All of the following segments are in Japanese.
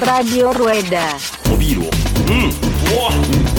Radio Rueda. おビールをうんうわ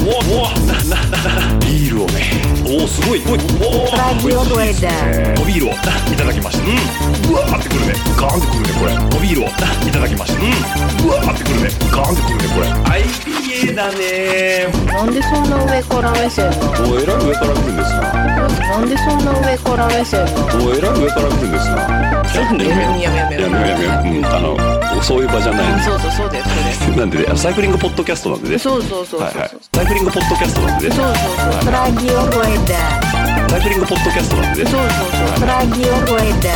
うわうわなななビールをねおおすごい。おいおお Radio Rueda. おビールをいただきました。うん。うわーってくるね。ガーンってくるね。これ。おビールを。いただきました。うん。うわーってくるねガーンってくるねこれ IPA だねなん。でそん。な上から目線おえらい上から来るん。ですななん。でそん。な上から目線おえらい上から来るん。ですなちょっとねやめようやめようやめようやめようやめよううん。あのそういう場じゃないそうそうそうですそうで なんでねサイクリングポッドキャストなんでねすそうそうそうそうはいはいサイクリングポッドキャストなんでねそうそうそう Radio Rueda. サイクリングポッドキャストなんでねそうそうそう Radio Rueda.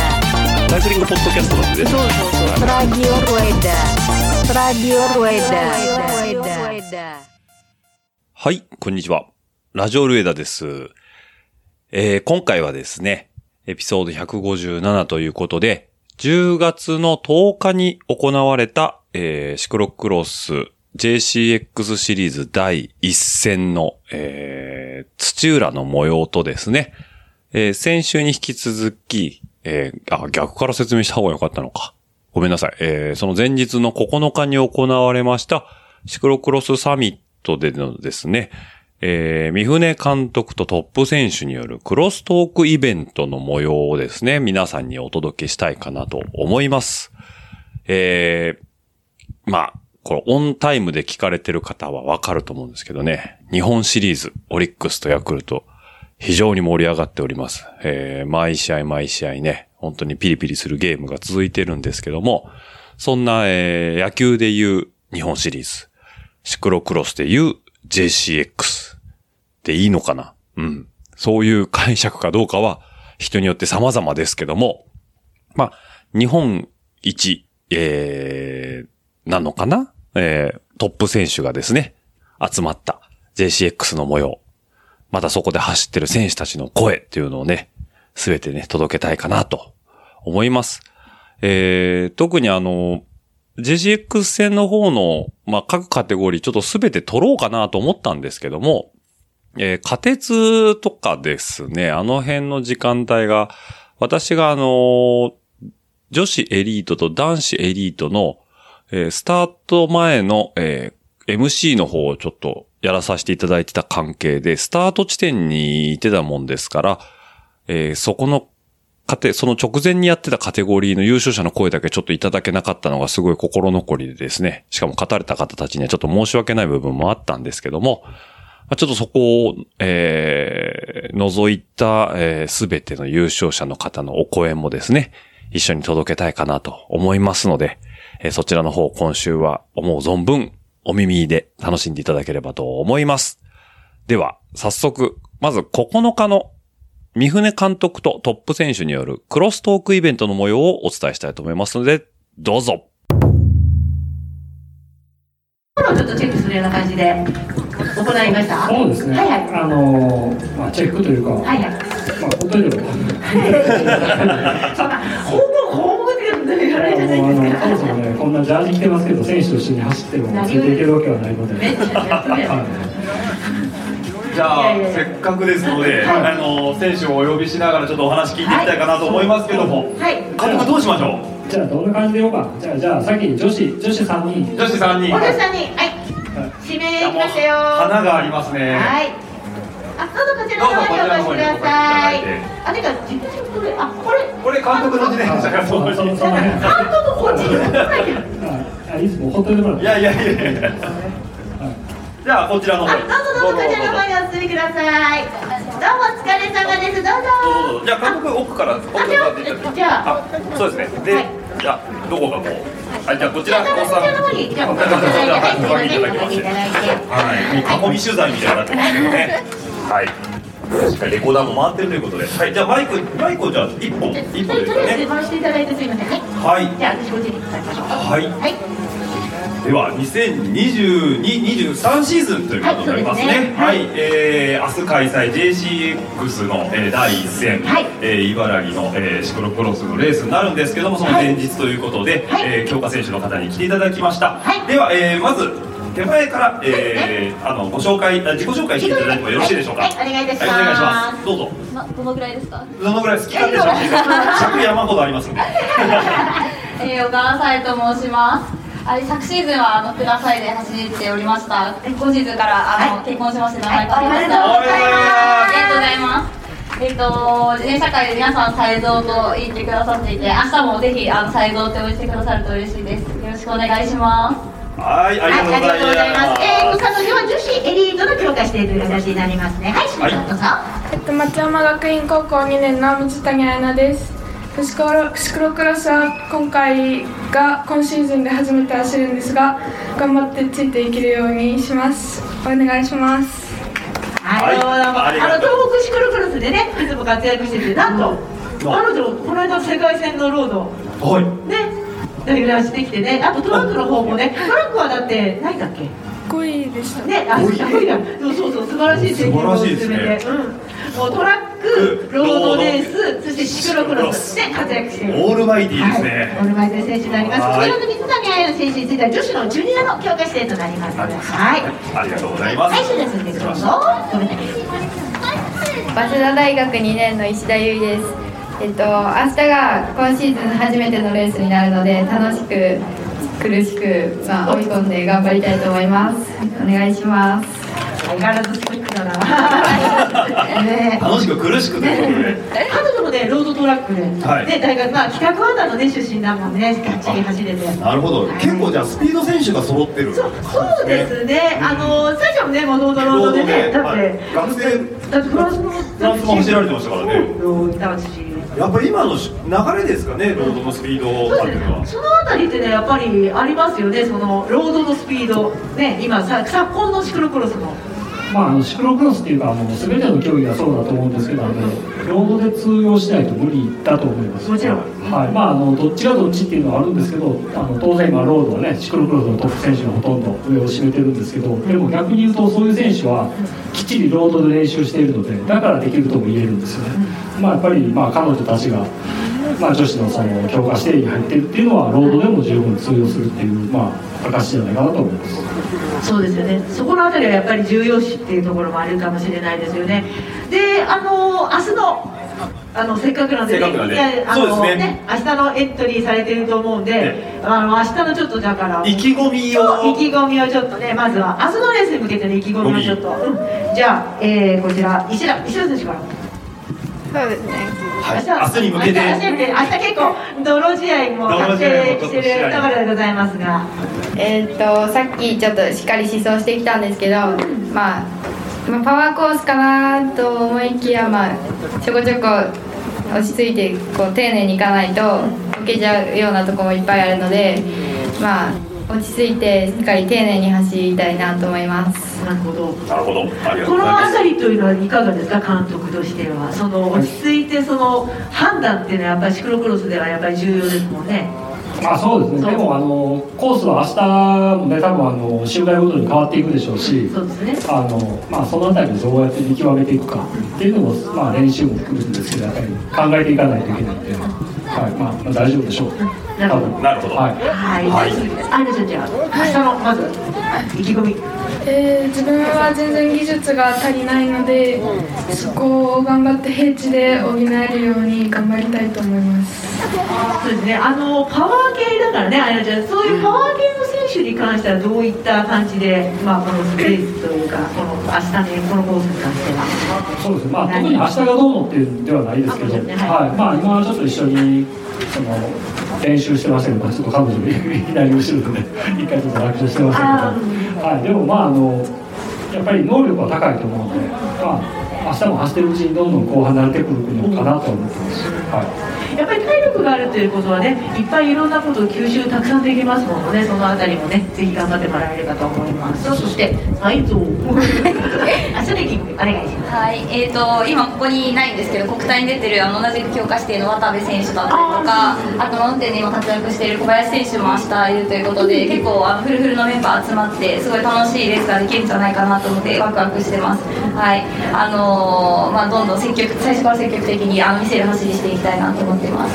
サイクリングポッドキャストなんでねそうそうそう Radio Rueda. Radio Rueda. はい、こんにちは。ラジオルエダです。えー今回はですね、エピソード157ということで、10月の10日に行われた、えーシクロクロス JCX シリーズ第1戦の、えー土浦の模様とですね、えー先週に引き続き、えーあ、逆から説明した方が良かったのか。ごめんなさい。えーその前日の9日に行われました、シクロクロスサミットでのですね、えー、三船監督とトップ選手によるクロストークイベントの模様をですね、皆さんにお届けしたいかなと思います。えー、まあ、これオンタイムで聞かれてる方はわかると思うんですけどね、日本シリーズ、オリックスとヤクルト、非常に盛り上がっております。えー、毎試合毎試合ね、本当にピリピリするゲームが続いてるんですけども、そんな、えー、野球でいう日本シリーズ、シクロクロスでいう JCX でいいのかな？うん。そういう解釈かどうかは人によって様々ですけども、まあ、日本一、えー、なのかな？えー、トップ選手がですね、集まった JCX の模様。またそこで走ってる選手たちの声っていうのをね、すべてね、届けたいかなと思います。えー、特にあの、JCX 戦の方の、まあ、各カテゴリーちょっとすべて取ろうかなと思ったんですけども、えー、仮鉄とかですね、あの辺の時間帯が、私があの女子エリートと男子エリートの、えースタート前の、えー MC の方をちょっとやらさせていただいてた関係で、スタート地点にいてたもんですから、えーそこのカテ、その直前にやってたカテゴリーの優勝者の声だけちょっといただけなかったのがすごい心残りでですね、しかも勝たれた方たちにはちょっと申し訳ない部分もあったんですけども、ちょっとそこを、えー、除いた、えすべての優勝者の方のお声もですね、一緒に届けたいかなと思いますので、えーそちらの方今週は思う存分お耳で楽しんでいただければと思います。では、早速、まず9日の三船監督とトップ選手によるクロストークイベントの模様をお伝えしたいと思いますので、どうぞ。ちょっとチェックするような感じで行いました？そうですね。はいはい。あのーまあチェックというか、はいはい。まあホテルをそんなほぼほぼ。そもそもねこんなジャージ着てますけど選手と一緒に走ってもついていけるわけはないので。はじゃあいやいやいやせっかくですので、はいあの選手をお呼びしながらちょっとお話聞いていきたいかなと思いますけども、はい。監督どうしましょい。じゃあどんな感じでいこうか？じゃあじゃあ先に女子女子三人。う女子3人お客さんにはい指名いきましたよ。花がありますねはい。あ、どうぞこちらの方にお越しください。あ、てか自分でこれあこれこれ監督の自転車がそそうそそその辺。ハートのこっちに書いてる。ああいいですもうほっといてもらって。いやいやいやいやじゃあこちらの方あ、どうぞどうぞこちらの方にお進みください。どうもお疲れ様です。どうぞ。じゃあ監督奥から奥からあじゃあそうですねで、はいじゃあどこかこう？はいじゃあこちらこちらの方にじゃあお越しいただいてはいすいましいただいて。はい、もう囲み取材みたいになってますけどね。はい。しっかりレコーダーも回ってるということで、はい、じゃあマイク、マイクをじゃあ一本、本ですかね。回していただいてすいませんね。はい。じゃあ私こっちに伝えましょう。はいはい。では、2022、23シーズンということになりますね。はいね。はい、えー、明日開催 JCX の、えー、第一戦、はい。えー、茨城の、えー、シクロクロスのレースになるんですけども、その前日ということで、はい。えー強化選手の方に来ていただきました。はい。では、えー、まず手前から、えー、あのご紹介、あ自己紹介していただいてもよろしいでしょうか？はい。お願いいたします。どうぞ。ま、どのぐらいですか？どのぐらい好き勝手喋ってください。尺山ほどありますんで。えー、小川さえと申します。あ昨シーズンはあの福田サイで走っておりました。今シーズンからあの、結婚しまして名前変わりました。おめでとうございますありがとうございます。えっ、と自転車界で皆さん才蔵と言ってくださっていて、明日もぜひあの才蔵って応援してくださると嬉しいです。よろしくお願いします。はい、ありがとうございます。えーと、彼女は女子エリートの強化指定という形になりますね。はい、しのちゃんどうぞ。えっと、松山学院高校2年の水谷彩奈です。シクロシクロクロスは今回が今シーズンで初めて走るんですが頑張ってついていけるようにします。お願いします。はい、どうもどうもあありがとう。の東北シクロクロスでね、いつも活躍してて、なんと、彼女、この間世界戦のロード、はい。ね、レギュラーしてきてね、あとトラックの方もね、トラックはだって、何だっけ？5位でしたね、あ、すごいや、そうそうそう、素晴らしい成績を進めて、素晴らしいですうん。もうトラック、ロードレース、そしてシクロクロスで活躍している。オールマイティーですはい、オね。ールマイティ選手になります。こはいちらの水谷彩乃選手については女子のジュニアの強化指定となります。はい。ありがとうございます。はい、ですどうぞ。早稲田大学2年の石田優衣です。えっと明日が今シーズン初めてのレースになるので楽しく苦しくまあ追い込んで頑張りたいと思います。お願いします。相変わらずストイックだな。ね楽しく苦しくということで。え彼女もね、ロードトラックで、はいね、大学、まあ、企画ワンダのね、出身だもんね、がっちり走れて。なるほど。結構じゃあスピード選手が揃ってる。そうそうですね、あのスタジアムね、もともとロードでね、だって、はい学生だってフランスのフランスも走られてましたからね。やっぱり今の流れですかね、ロードのスピードそう感っていうのは。ですねそのあたりってね、やっぱりありますよね、そのロードのスピード、ね、今さ、昨今のシクロクロスの。まあ、あのシクロクロスっていうかあの全ての競技がそうだと思うんですけどあのロードで通用しないと無理だと思います。もちろん。はい。まあ、あのどっちがどっちっていうのはあるんですけどあの当然今ロードはねシクロクロスのトップ選手がほとんど上を占めてるんですけどでも逆に言うとそういう選手はきっちりロードで練習しているのでだからできるとも言えるんですよね、まあ、やっぱり、まあ、彼女たちが、まあ、女子のその強化指定に入ってるっていうのはロードでも十分通用するっていう、まあ、証じゃないかなと思います。そうですよね。そこのあたりはやっぱり重要視っていうところもあるかもしれないですよね。で、あの明日のあのせっかくなんで、せっかくなんで。いやあのそうですね。明日のエントリーされてると思うんで、ねあの明日のちょっとだから。意気込みそう意を。気込みをちょっとね、まずは明日のレースに向けての意気込みをちょっと、うん。じゃあ、えー、こちら石田石田選手から。そうですね。はい。明日に向けて。明日明日明日結構泥試合も発生してるところでございますが。えっとさっきちょっとしっかり思想してきたんですけど、まあ、まあパワーコースかなと思いきやまあちょこちょこ落ち着いてこう丁寧にいかないと受けちゃうようなところもいっぱいあるので、まあ落ち着いてしっかり丁寧に走りたいなと思います。なるほど。なるほど。ありがとこのうございます。あたりというのはいかがですか監督としてはその落ち着いてその判断っていうのはやっぱりシクロクロスではやっぱり重要ですもんねまあそうですね、でもあのコースは明日もね、多分あの周回ごとに変わっていくでしょうし、そうですねあのまあ、そのあたりでどうやって見極めていくかっていうのも、まあ、練習も含めてですけど、やっぱり考えていかないといけないんで、はい。まあ、まあ大丈夫でしょう、なるほど。なるほど。はい。はい、はい。あれじゃあ明日のまず意気込み。えー自分は全然技術が足りないのでそこを頑張って平地で補えるように頑張りたいと思います。そうですね。あのパワー系だからねあやなちゃん。そういうパワー系の選手に関してはどういった感じで、まあ、このスペースというかこの明日ねこのコースに関しては。そうですね、まあ、特に明日がどうのっていうんではないですけど、あもちろんねはい。まあ、今はちょっと一緒にその練習してましたけど、ちょっと彼女がいきなり後ろでね、一回ちょっと落車してましたけど、はい、でもまああの、やっぱり能力は高いと思うので、まあ、明日も走ってるうちにどんどんこう離れてくるのかなと思ってます。はいやっぱり体力があるということはねいっぱいいろんなことを吸収たくさんできますものね。そのあたりもねぜひ頑張ってもらえればと思います。そして内臓明日でキお願いします。はい、えー、と今ここにいないんですけど国体に出てるあの同じく強化指定の渡部選手だったりとかあとマウンテンで今活躍している小林選手も明日いるということで結構あのフルフルのメンバー集まってすごい楽しいレースができるんじゃないかなと思ってワクワクしてます。はい。あのーまあどんどん積極最初から積極的にあの見せる走りしていきたいなと思ってます。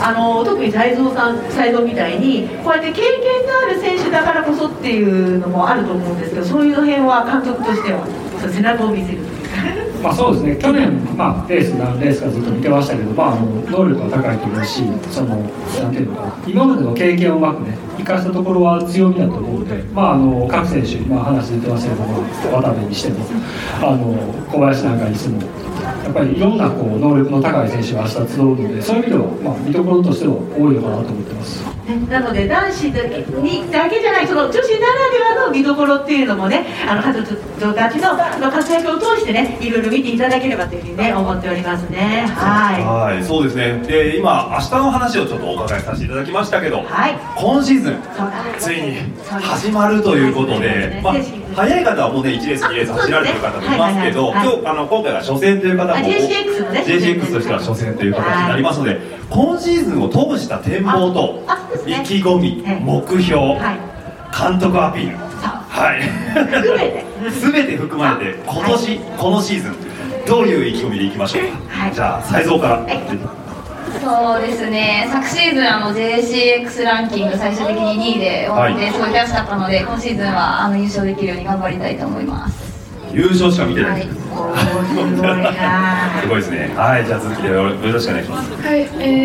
あの特に泰造さん、泰造みたいにこうやって経験がある選手だからこそっていうのもあると思うんですけどそういう辺は監督としては背中を見せるまあ、そうですね去年、まあ、レース何レースかずっと見てましたけど、まあ、あの能力が高いと思うしそのなんていうのかな今までの経験をうまくね生かしたところは強みだと思うので、まあ、あの各選手今話出てましたけど渡部にしてもあの小林なんかにしてもやっぱりいろんなこう能力の高い選手が明日集うのでそういう意味では、まあ、見どころとしては多いのかなと思ってます。なので男子だけにだけじゃないその女子ならではの見どころっていうのもねあの彼女たちのその活躍を通してねいろいろ見ていただければというふうにね思っておりますね。はい。はい、そうですね。で、今、明日の話をちょっとお伺いさせていただきましたけど、はい。今シーズン、ついに始まるということで、まあ、早い方はもうね、1レース、2レース走られてる方もいますけど、はいはいはい今日、あの、今回が初戦という方も、JCX としては初戦という形になりますので、今シーズンを通した展望と意気込み、はい目標、はい。監督アピール、はい、含めて。すべて含まれて、今年、このシーズン、どういう意気込みでいきましょうか？はい。じゃあ、才蔵から。そうですね。昨シーズンあの JCX ランキング最終的に2位で終わってはい。すごい悔しかったので、今シーズンはあの優勝できるように頑張りたいと思います優勝しか見てな。はいすごいなすごいですね。はい、じゃあ続きでよろよろしくお願いします。はい、え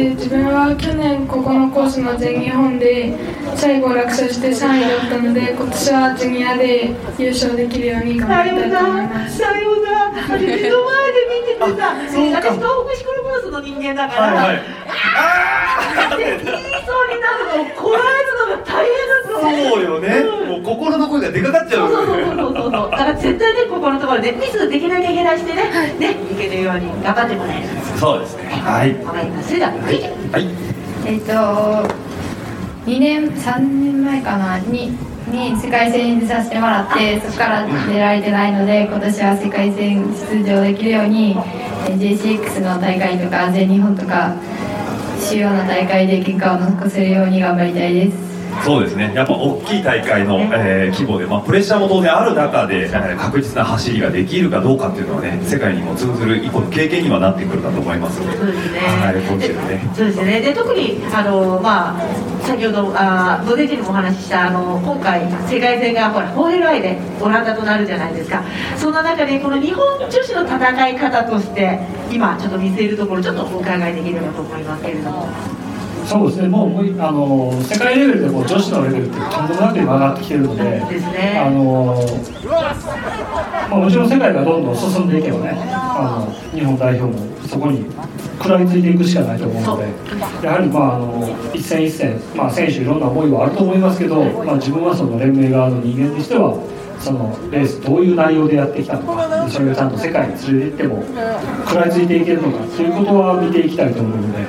ー自分は去年ここのコースの全日本で最後落車して3位だったので今年はジュニアで優勝できるように頑張りたいと思いますさようなら、それ目の前で見ててさ、私、東北シクロクロスの人間だから、はいはい。あーって言いそうになるのをこらえるのが大変だと思う。そうよね。もう心の声がでかかっちゃそうう。そうそうそうそうそう。だから絶対ね、ここのところでミスできなきゃいけないしてね、ね、いけるように頑張ってもらえる。そうですね。はい。わかります。それでは、はい。はい。えっと2年3年前かなにに世界戦に出させてもらってそこから出られてないので今年は世界戦出場できるようにえ JCX の大会とか全日本とか主要な大会で結果を残せるように頑張りたいですそうですね。やっぱ大きい大会の、えー規模で、まあプレッシャーも当然ある中で、えー確実な走りができるかどうかっていうのはね、世界にも通ずる一個の経験にはなってくるかと思います。そうですね。はい、今シーズンね。そうですね。で特にあのまあ先ほどあ午前中にもお話ししたあの今回世界戦がほらホーレルアイでオランダとなるじゃないですか。そんな中でこの日本女子の戦い方として今ちょっと見せるところちょっとお伺いできればと思いますけれども。そうですね、もうあの世界レベルでも女子のレベルってとんでもなく今上がってきてるので、あのまあ、もちろん世界がどんどん進んでいけばね、あの日本代表もそこに食らいついていくしかないと思うので、やはり、まあ、あの一戦一戦、まあ、選手いろんな思いはあると思いますけど、まあ、自分はその連盟側の人間としては、そのレースどういう内容でやってきたのか、それをちゃんと世界に連れて行っても食らいついていけるのかそういうことは見ていきたいと思うので、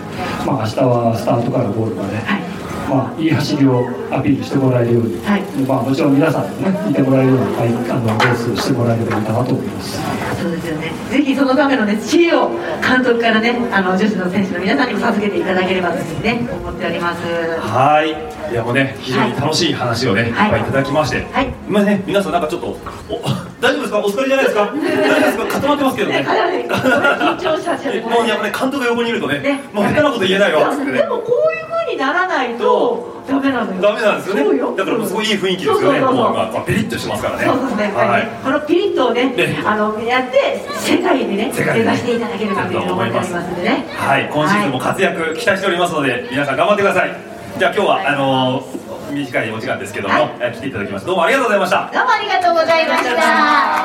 まあ明日はスタートからゴールまで、まあ、いい走りをアピールしてもらえるように、はいまあ、もちろん皆さんにね見てもらえるような、はい、あのレースをしてもらえればいいかなと思います。そうですよね。ぜひそのためのね知恵を監督からねあの女子の選手の皆さんにも授けていただければというふうにね思っております。はい。いやもうね、非常に楽しい話をね、い、っはいぱいいただきまして。はい今ね、皆さんなんかちょっと、お大丈夫ですか？お疲れじゃないですか？大丈夫ですか？固まってますけどね。ね緊張したしもうやっぱね、監督が横にいるとね、ねもう下手なこと言えないわ、で。もこういう風にならないとダメなのよ。ダメなんですよね。だからすごいいい雰囲気ですよね。もう今、ピリッとしてますからね。そうですね、はい。このピリッとをねねあのやって世界でね世界でね目指していただければというふうに思っておりますのでね。はい、今シーズンも活躍期待しておりますので、皆さん頑張ってください。じゃあ今日は、あのー短いお時間ですけども、はいえ来ていただきましてどうもありがとうございました。どうもありがとうございました。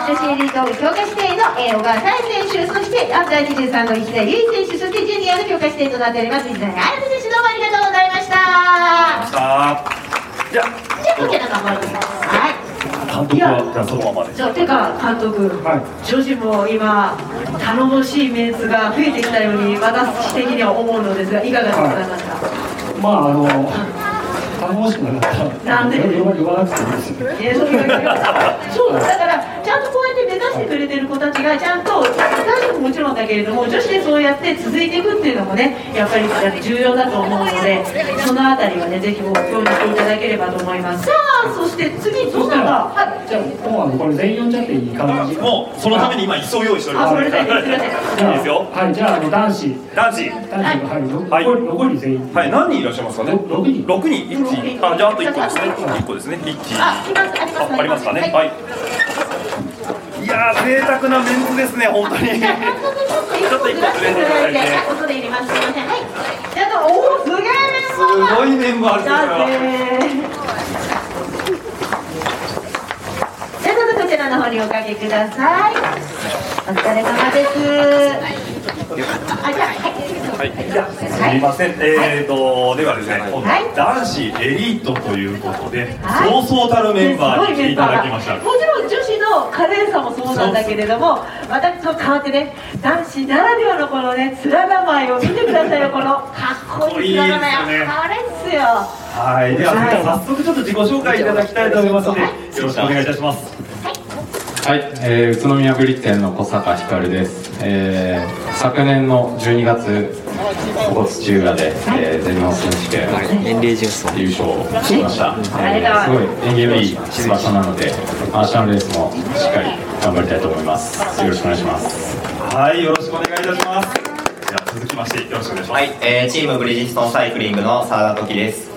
女子エリート強化指定の、えー、小川沙耶選手、そしてアンダー23の石田優衣選手、そしてジュニアの強化指定となっております石田彩選手、どうもありがとうございました。じゃじゃあこちら頑張ってください。あ監督はじゃあそのままで。そうてか監督、はい女子も今頼もしいメンツが増えてきたように私的には思うのですがいかがでございますか。まああの頼もしくなかった。らなんで？言わ言わなくていいですよ。そうだしてくれてる子たちがちゃんと男子ももちろんだけれども女子でそうやって続いていくっていうのもねやっぱり重要だと思うのでそのあたりはねぜひ目標にしていただければと思いますさあそして次どなたそしたら、はいじゃあもうあのこれ全員呼んじゃっていい感じもうそのために今椅子を用意しております。あそれだけすいいいですよ。はいじゃああの男子男子。男子はい、はい残り全員はい、何人いらっしゃいますかね？ろ六人六人、一。あ、じゃああと一個ですね。一個ですね。一。ありますかね？はい。やー贅沢なメンツですね本当に。ちょっと一個いただいてすすいませんはい。じゃあおおすげえメンバーすごい。メンバーですじゃあどうぞこちらの方におかけください。お疲れ様ですあじゃあはい。はい、じゃあすみません、えーと、ではですね、今度はい男子エリートということで、はい。そうそうたるメンバーに来ていただきました。もちろん女子の華麗さもそうなんだけれども私と変わってね男子ならではのこのね面構えを見てくださいよこのかっこいい面あれっすよ。はい、では、はい。早速ちょっと自己紹介いただきたいと思いますので、よろしくお願いいたします。はい、えー、宇都宮ブリッテンの小坂光です、えー、昨年の12月ここ土浦で、えー、全日本選手権優勝しました、えー、すごい縁起のいい場所なので明日のレースもしっかり頑張りたいと思います。よろしくお願いします。はい、よろしくお願いいたします。では、続きまして、よろしくお願いします。はい、えーチームブリヂストンサイクリングの澤田時です、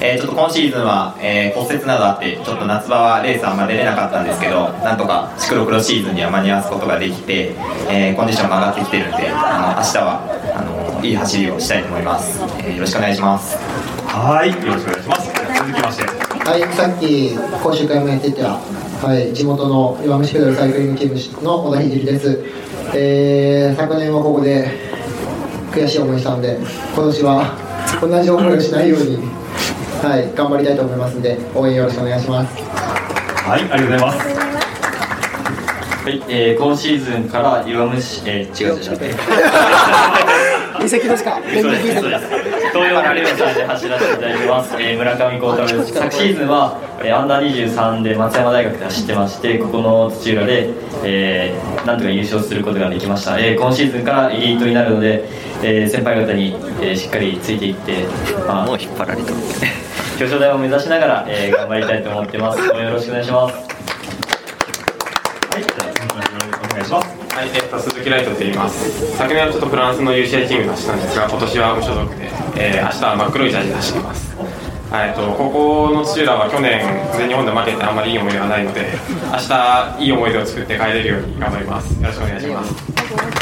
えーちょっと今シーズンは、えー骨折などあってちょっと夏場はレースあんま出れなかったんですけどなんとかシクロクロシーズンには間に合わすことができて、えーコンディションが上がってきてるんであの明日はあのいい走りをしたいと思います、えーよろしくお願いします。はい、よろしくお願いします。続きまして、はい、さっき講習会もやってた、はい、地元の弱虫ペダルサイクリングチームの小田聖です、えー、昨年はここで悔しい思いしたので今年は同じ思いをしないように、はい、頑張りたいと思いますので応援よろしくお願いします。はい、ありがとうございます。はい、えー、今シーズンから弱虫、えー、違う違う違う。移籍ですか？そうですそうです。東洋カレーサーで走らせていただいてます、えー、村上幸太郎です。昨シーズンは、えー、アンダー23で松山大学で走ってましてここの土浦で、えー、なんとか優勝することができました、えー、今シーズンからエリートになるので、えー、先輩方に、えー、しっかりついていって、まあ、もう引っ張られて表彰台を目指しながら、えー、頑張りたいと思ってます応援よろしくお願いしますはい、お願いします。はい、えっと、鈴木ライトと言います。昨年はちょっとフランスの UCI チームで走ったんですが、今年は無所属で、えー、明日は真っ黒いジャージで走ってます。はい、えっと、ここの土浦は去年、全日本で負けてあんまりいい思い出はないので、明日いい思い出を作って帰れるように頑張ります。よろしくお願いします。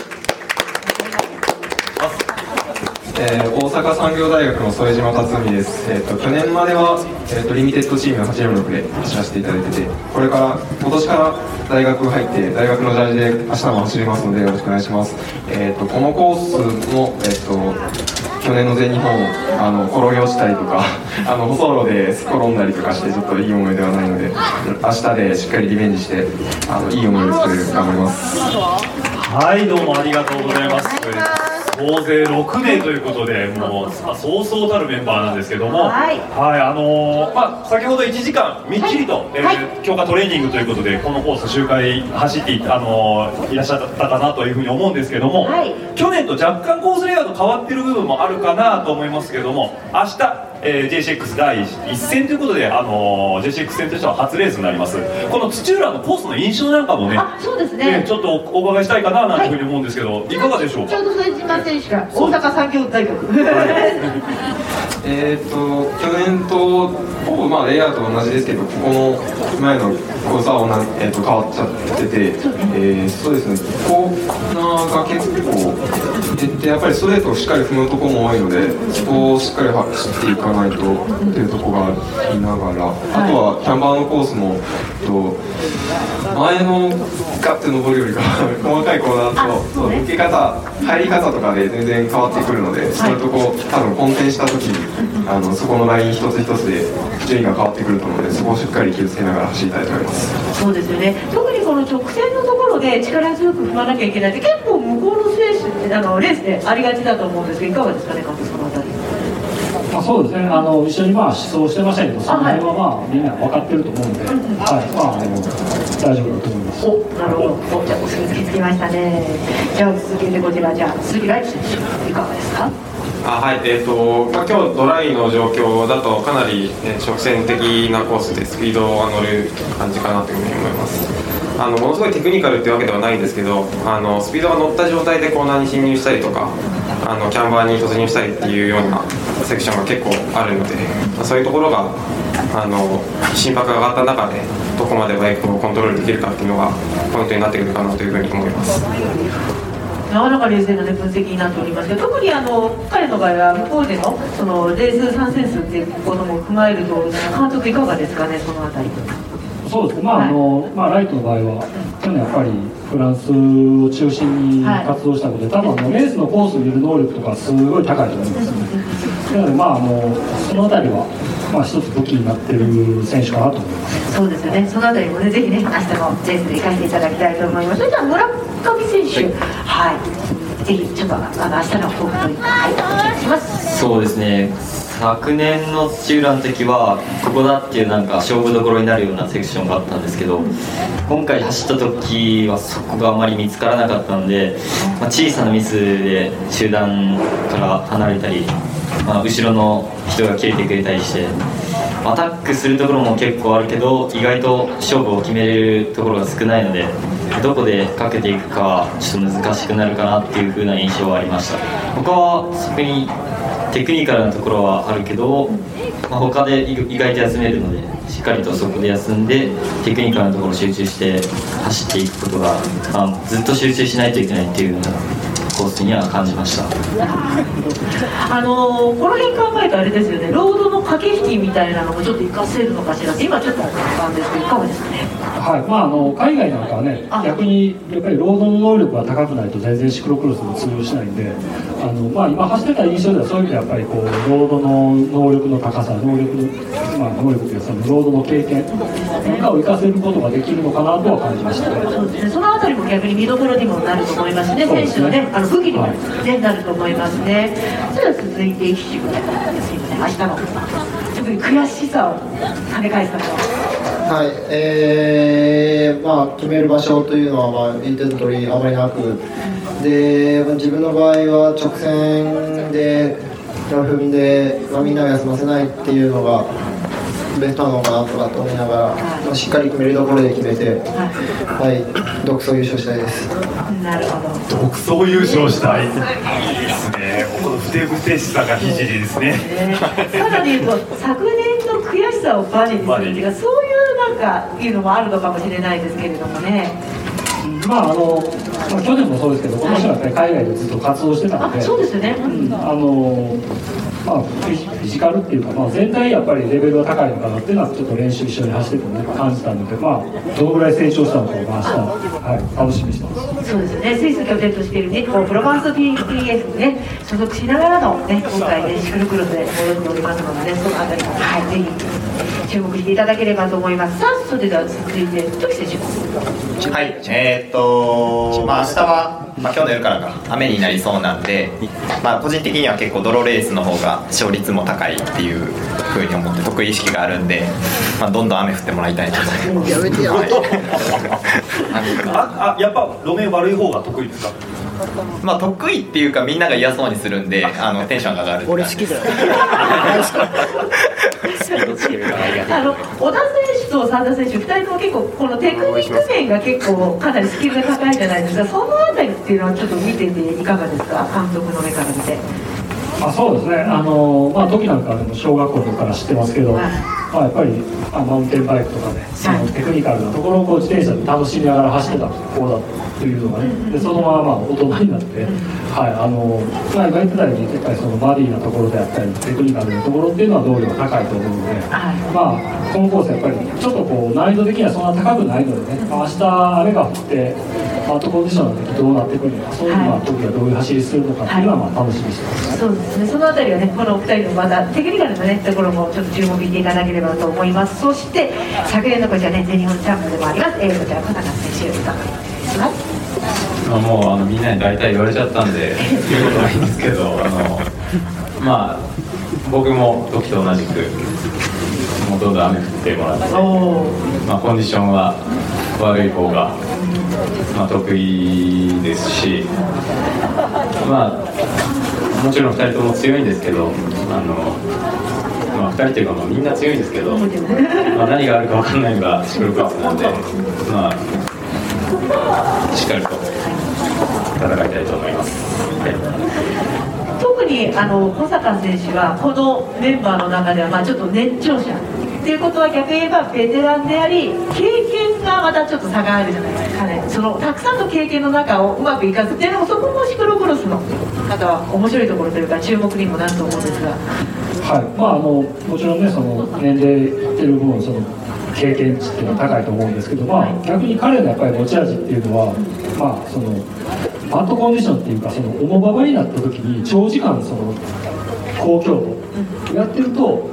えー大阪産業大学の副島辰巳です、えー、と去年までは、えー、とリミテッドチームの846で走らせていただいててこれから今年から大学入って大学のジャージで明日も走りますのでよろしくお願いします、えー、とこのコースも、えー、と去年の全日本あの転げ落ちたりとか あの舗装路で転んだりとかしてちょっといい思い出はないので明日でしっかりリベンジしてあのいい思い出作れる頑張ります。はい、どうもありがとうございます。総勢6名ということで、もうそうそうたるメンバーなんですけども、はい。あのーまあ先ほど1時間みっちりと、えーはい。強化トレーニングということでこのコース周回走っていあのーいらっしゃったかなというふうに思うんですけども、はい。去年と若干コースレイアウト変わってる部分もあるかなと思いますけども、明日。えー JCX 第一戦ということで、あのー JCX 戦としては初レースになります。この土浦のコースの印象なんかもねあそうですね。ねちょっとお伺いしたいかななんていうふうに思うんですけど、い、かがでしょうか？ちょうど副島選手が大阪産業大学。えー、と去年とほぼまあレイアウト同じですけどここの前のコースはえー、と変わっちゃってて、えーそうですね。コーナーが結構やっぱりストレートをしっかり踏むところも多いのでそこをしっかり走っていかないとっていうところがありながらあとはキャンバーのコースも、と前のガッて登るよりか 細かいコーナーとそう抜け方入り方とかで全然変わってくるので、そういうとこ多分混転した時にあのそこのライン一つ一つで順位が変わってくると思うのでそこをしっかり気をつけながら走りたいと思います。そうですよね。特にこの直線のところで力強く踏まなきゃいけないって結構向こうの選手ってあのレースでありがちだと思うんですけどいかがですかね監督そのあたりまあ、そうですね。あの一緒にまあ思想してましたけどその辺はまあみんな分かってると思うんで、はい。まあ、あの大丈夫だと思います。おなるほど。おじゃあお墨付きつきましたね。じゃあ続けてこちらじゃあ鈴木ライチ選手いかがですか？あはい、えーとまあ、今日ドライの状況だとかなり、ね、直線的なコースでスピードが乗る感じかなというふうに思いますあのものすごいテクニカルっていうわけではないんですけどあのスピードが乗った状態でコーナーに進入したりとかあのキャンバーに突入したりっていうようなセクションが結構あるので、そういうところがあの心拍が上がった中でどこまでバイクをコントロールできるかっていうのがポイントになってくるかなというふうに思います。なかなか冷静な、ね、分析になっておりますけど特にあの彼の場合は向こうでのそのレース参戦数っていうことも踏まえると監督いかがですかねそのあたり。そうですね、まああのまあ、ライトの場合は、去年やっぱりフランスを中心に活動したことで、多分あのレースのコースを見る能力とか、すごい高いと思いますね。なので、まあ、あのそのあたりは、まあ、一つ武器になってる選手かなと思います。そうですよね、そのあたりもね、ぜひね、明日のレースで生かしていただきたいと思います。それでは村上選手、はい、はい、ぜひちょっとあの明日の抱負といはい、お願いします。そうですね昨年の土浦の時はここだっていうなんか勝負どころになるようなセクションがあったんですけど今回走った時はそこがあまり見つからなかったので、まあ、小さなミスで集団から離れたり、まあ、後ろの人が切れてくれたりしてアタックするところも結構あるけど意外と勝負を決めれるところが少ないのでどこでかけていくかちょっと難しくなるかなっていう風な印象はありました。他はそこにテクニカルなところはあるけど、まあ、他で意外と休めるのでしっかりとそこで休んでテクニカルなところ集中して走っていくことが、まあ、ずっと集中しないといけないっていうようなコースには感じました。あのー、この辺考えるとあれですよね。ロードの駆け引きみたいなのもちょっと活かせるのかしらって今ちょっとなんですけどいかがですかね？はい。まあ、あの海外なんかはね逆にやっぱりロードの能力が高くないと全然シクロクロスも通用しないんであの、まあ、今走ってた印象ではそういう意味ではやっぱりこうロードの能力の高さ能力の、まあ、能力というかそのロードの経験なんかを生かせることができるのかなとは感じました。ねそうですね。そのあたりも逆に見どころにもなると思いますね。選手のねあの武器にも、ね、なると思いますね。それでは続いて岸君すいません明日の。特に悔しさを跳ね返すためのは。い、えー、まあ、決める場所というのは、まあ、言ってた通りあまりなく、で、まあ、自分の場合は直線で、踏んで、まあ、みんなを休ませないっていうのが、ベストなのかなとかと思いながら、まあ、しっかり決めるところで決めて、はい、独走優勝したいです。なるほど。独走優勝したい。いいですね。このふてぶてしさがひじりですね。さらに言うと、昨年の悔しさをバネにするっていうか、そういうなんかいうのもあるのかもしれないですけれどもね。まああのまあ、去年もそうですけど、今年はやっぱり海外でずっと活動してたので、そうですね、うん、あのまあ、フィジカルっていうか、まあ、全体やっぱりレベルが高いのかなっていうのは、ちょっと練習一緒に走っててね、感じたので、まあ、どのぐらい成長したのかを、まあ、明日、はい、楽しみにしてます。そうですね、スイス拠点としているね、こうプロバンス PPF にね、所属しながらのね、今回ね、シクロクロスで戻っておりますので、ね、そのあたりも、はい、ぜひ注目していただければと思います。さあ、それでは続いて、時選手。はい、えー、っと、まあ、明日は、まあ、今日の夜からか雨になりそうなんで、まあ、個人的には結構泥レースの方が勝率も高いっていうふうに思って得意意識があるんで、まあ、どんどん雨降ってもらいたいなとやめてよ、ああやっぱ路面悪い方が得意ですか？まあ得意っていうかみんなが嫌そうにするんで あのテンションが上がる俺好きだよ。あの小田選手と三田選手、2人とも結構、このテクニック面が結構、かなりスキルが高いじゃないですか、そのあたりっていうのは、ちょっと見てて、いかがですか、監督の目から見て。あそうですね、あのまあ、時なんかでも小学校とかから知ってますけど、まあ、やっぱりあマウンテンバイクとかで、そのテクニカルなところをこう自転車で楽しみながら走ってた子だというのがね、でそのまままあ大人になって、はいあのまあ、今言ってたように、やっぱりそのバディなところであったり、テクニカルなところっていうのは能力が高いと思うので、まあ、このコース、やっぱりちょっとこう難易度的にはそんな高くないのでね、まあ、明日雨が降って、アートコンディションの時どうなってくるのか、そういうのは時はどういう走りするのかっていうのはまあ楽しみにしてます。そうですね、そのあたりはね、このお二人のまたテクニカルなね、ところもちょっと注目していただければと思います。そして、昨年のこちらね、全日本チャンピオンでもあります、えー、こちら小高選手、いかがですか。まあ、もうあのみんなに大体言われちゃったんで 言うことないんですけどあのまあ僕も時と同じくもうどんどん雨降ってもらって、まあ、コンディションは悪い方が、まあ、得意ですしまあもちろん2人とも強いんですけどあの、まあ、2人というかまあみんな強いんですけど、まあ、何があるか分かんないのがシクロクロスなんでまあしっかりと戦いたいと思います。特にあの小坂選手はこのメンバーの中ではまあちょっと年長者。っていうことは逆に言えばベテランであり経験がまたちょっと差があるじゃないですかね。そのたくさんの経験の中をうまくいかずっていうのもそこもシクロクロスの方は面白いところというか注目にもなると思うんですが。はいまあ、あのもちろんねその年齢いってる分その経験値っていうのは高いと思うんですけど、まあ、逆に彼のやっぱり持ち味っていうのは、まあ、そのバットコンディションっていうかその重馬場になった時に長時間その高強度やってると、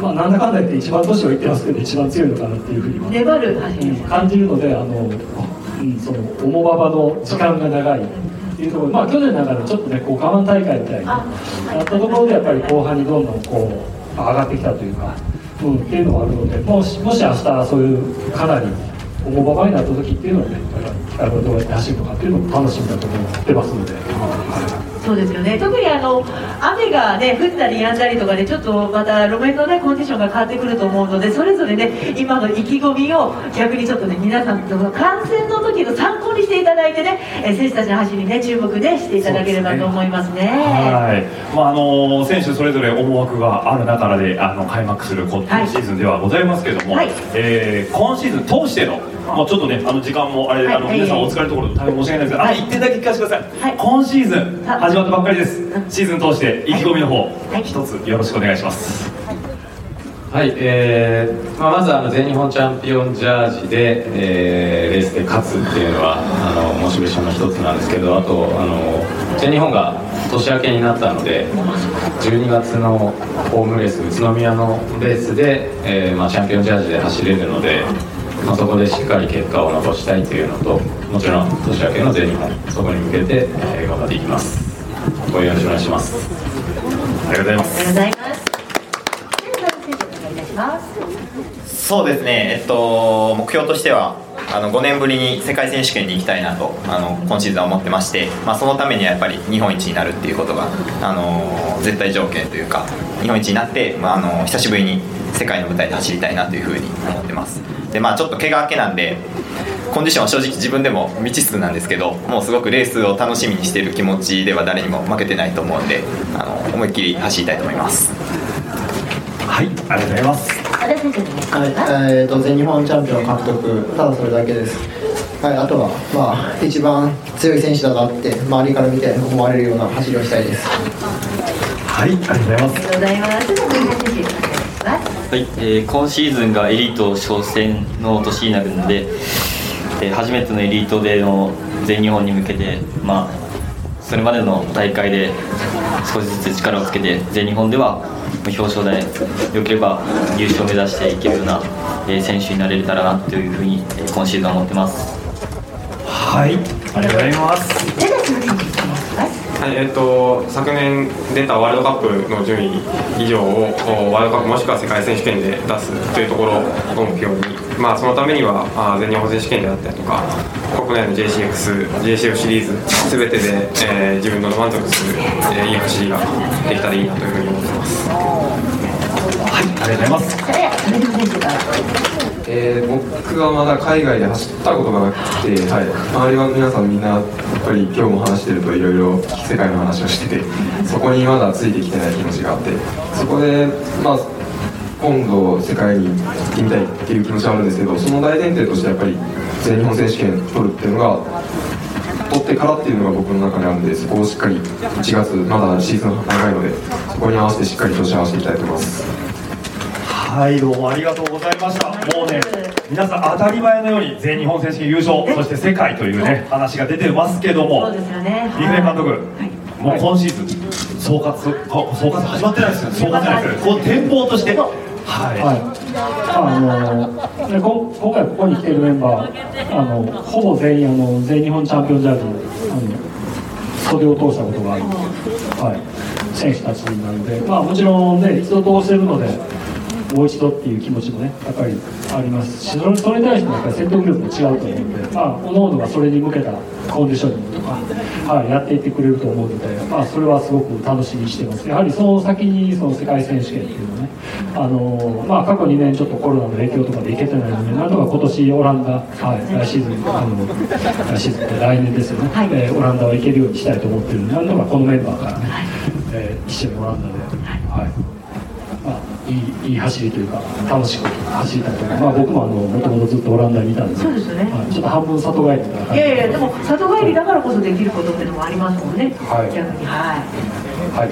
まあ、なんだかんだ言って一番年をいってますけど一番強いのかなっていうふうに粘る感じるのであの、うん、その重馬場の時間が長い。いうところまあ去年ながらちょっとねこう我慢大会みたいになったところでやっぱり後半にどんどんこう上がってきたというか、うん、っていうのがあるのでもしもし明日そういうかなり重馬場になった時っていうのをねあのどうやって走るのかっていうのも楽しみだと思ってますので。そうですよね。特にあの雨がね降ったり止んだりとかでちょっとまた路面のねコンディションが変わってくると思うのでそれぞれね今の意気込みを逆にちょっとね皆さんと観戦の時の参考にしていただいてねえ選手たちの走りにね注目でしていただければと思いますね。はい、まああの選手それぞれ思惑がある中であの開幕する今シーズンではございますけれども、はい。えー今シーズン通してのもうちょっとねあの時間もあれで、あのはい皆さんお疲れのところ大変申し訳ないですが、あと1点だけ聞かせてください、今シーズン始まったばっかりです。シーズン通して意気込みの方一つよろしくお願いします。はい、えーまあ、まずあの全日本チャンピオンジャージで、えーレースで勝つっていうのはあのモチベーションの一つなんですけどあとあの全日本が年明けになったので12月のホームレース宇都宮のレースで、えーまあ、チャンピオンジャージで走れるので、まあ、そこでしっかり結果を残したいというのともちろん年明けの全日本そこに向けて、えー頑張っていきますよろしくお願いします。ありがとうございます。ありがとうございます選手お願いいたしますそうですね、えっと、目標としてはあの5年ぶりに世界選手権に行きたいなとあの今シーズンは思ってまして、まあ、そのためにはやっぱり日本一になるっていうことがあの絶対条件というか日本一になって、まあ、あの久しぶりに世界の舞台で走りたいなというふうに思ってます。でまあちょっと怪我明けなんでコンディションは正直自分でも未知数なんですけどもうすごくレースを楽しみにしている気持ちでは誰にも負けてないと思うんであの思いっきり走りたいと思いますはいありがとうございますはい、えー、と全日本チャンピオン獲得、ただそれだけです。はい、あとは、まあ、一番強い選手だなって、周りから見て思われるような走りをしたいです。はいありがとうございますありがとうございます選手お願いしますはい、えー今シーズンがエリート挑戦の年になるので、えー初めてのエリートでの全日本に向けて、まあ、それまでの大会で少しずつ力をつけて全日本では表彰台良ければ優勝を目指していけるような、えー選手になれたらなというふうに、えー今シーズンは思ってます。はい。ありがとうございますはいえっと昨年出たワールドカップの順位以上をおワールドカップもしくは世界選手権で出すというところを目標に、まあ、そのためにはあ全日本選手権であったりとか国内の JCX、JCF シリーズすべてで、えー自分の満足する、えーいい走りができたらいいなというふうに思ってます。はいありがとうございますえー僕はまだ海外で走ったことがなくて、はい、周りは皆さんみんなやっぱり今日も話してるといろいろ世界の話をしててそこにまだついてきてない気持ちがあってそこでまあ今度世界に行ってみたいっていう気持ちはあるんですけどその大前提としてやっぱり全日本選手権取るっていうのが取ってからっていうのが僕の中にあるんでそこをしっかり1月まだシーズン長いのでそこに合わせてしっかり調子合わせていきたいと思います。はいどうもありがとうございました。もうね皆さん当たり前のように全日本選手権優勝そして世界というね話が出てますけどもそうですよね。陸根監督、もう今シーズン総括あ総括始まってないですよね。総括じゃないですよね。こう展望として。はい、あのでこ今回ここに来ているメンバーあのほぼ全員あの全日本チャンピオンジャージあの袖を通したことがある、はい、選手たちなので、まあ、もちろんね一度通してるのでもう一度っていう気持ちもねやっぱりあります。しそれそれに対してもやっぱり説得力も違うと思うんで、まあ、各々がそれに向けたコンディショニングとか、はい、やっていってくれると思うので、まあ、それはすごく楽しみにしてます。やはりその先にその世界選手権っていうのねあのまあ、過去2年ちょっとコロナの影響とかで行けてないので、なんとか今年オランダ、はい、来シーズン、あの来シーズンって来年ですよね、えーオランダは行けるようにしたいと思ってるんで、なんとかこのメンバーからね、えー一緒にオランダで、はい、まあ、いいいい走りというか楽しく走りたいとか、まあ、僕もあのもともとずっとオランダにいたんでそうですよね。はいちょっと半分里帰りみたいやいやでも里帰りだからこそできることってのもありますもんね、はい。逆にはい。はい。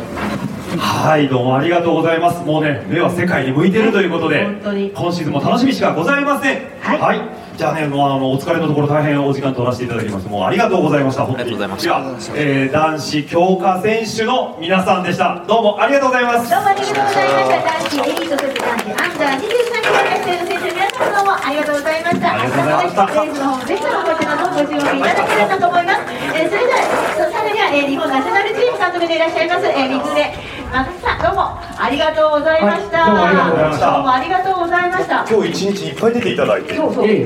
はい、どうもありがとうございます。もうね、目は世界に向いているということで、本当に。今シーズンも楽しみしかございません。はい、じゃあね、もうあのお疲れのところ大変お時間取らせていただきまして、もうありがとうございました。本当に。ありがとうございました。えー、男子強化選手の皆さんでした。どうもありがとうございます。どうもありがとうございました。男子エリートそして男子アンダー23キロ級生の選手皆さんどうもありがとうございました。ありがとうございましたレースの方もぜひともこちらのご注目いただければと思います。えー、それではさらには、えー、日本ナショナルチーム監督でいらっしゃいます、えー、三船正樹さんどうもありがとうございました。はいどうもありがとうございましたどうもありがとうございました。今日一日いっぱい出ていただいて。そうそう。い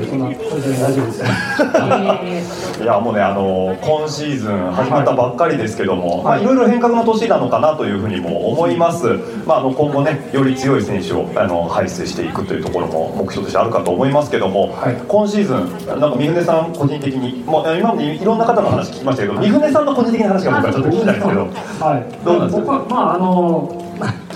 やもうねあの今シーズン始まったばっかりですけども、まあいろいろ変革の年なのかなというふうにも思います。まああの今後ねより強い選手をあの輩出していくというところも目標としてあるかと思いますけども、今シーズンなんか三船さん個人的にもう今までいろんな方の話聞きましたけど、三船さんの個人的な話が僕はちょっと聞きたいんですけど、はい、どうなんですか？僕はまああの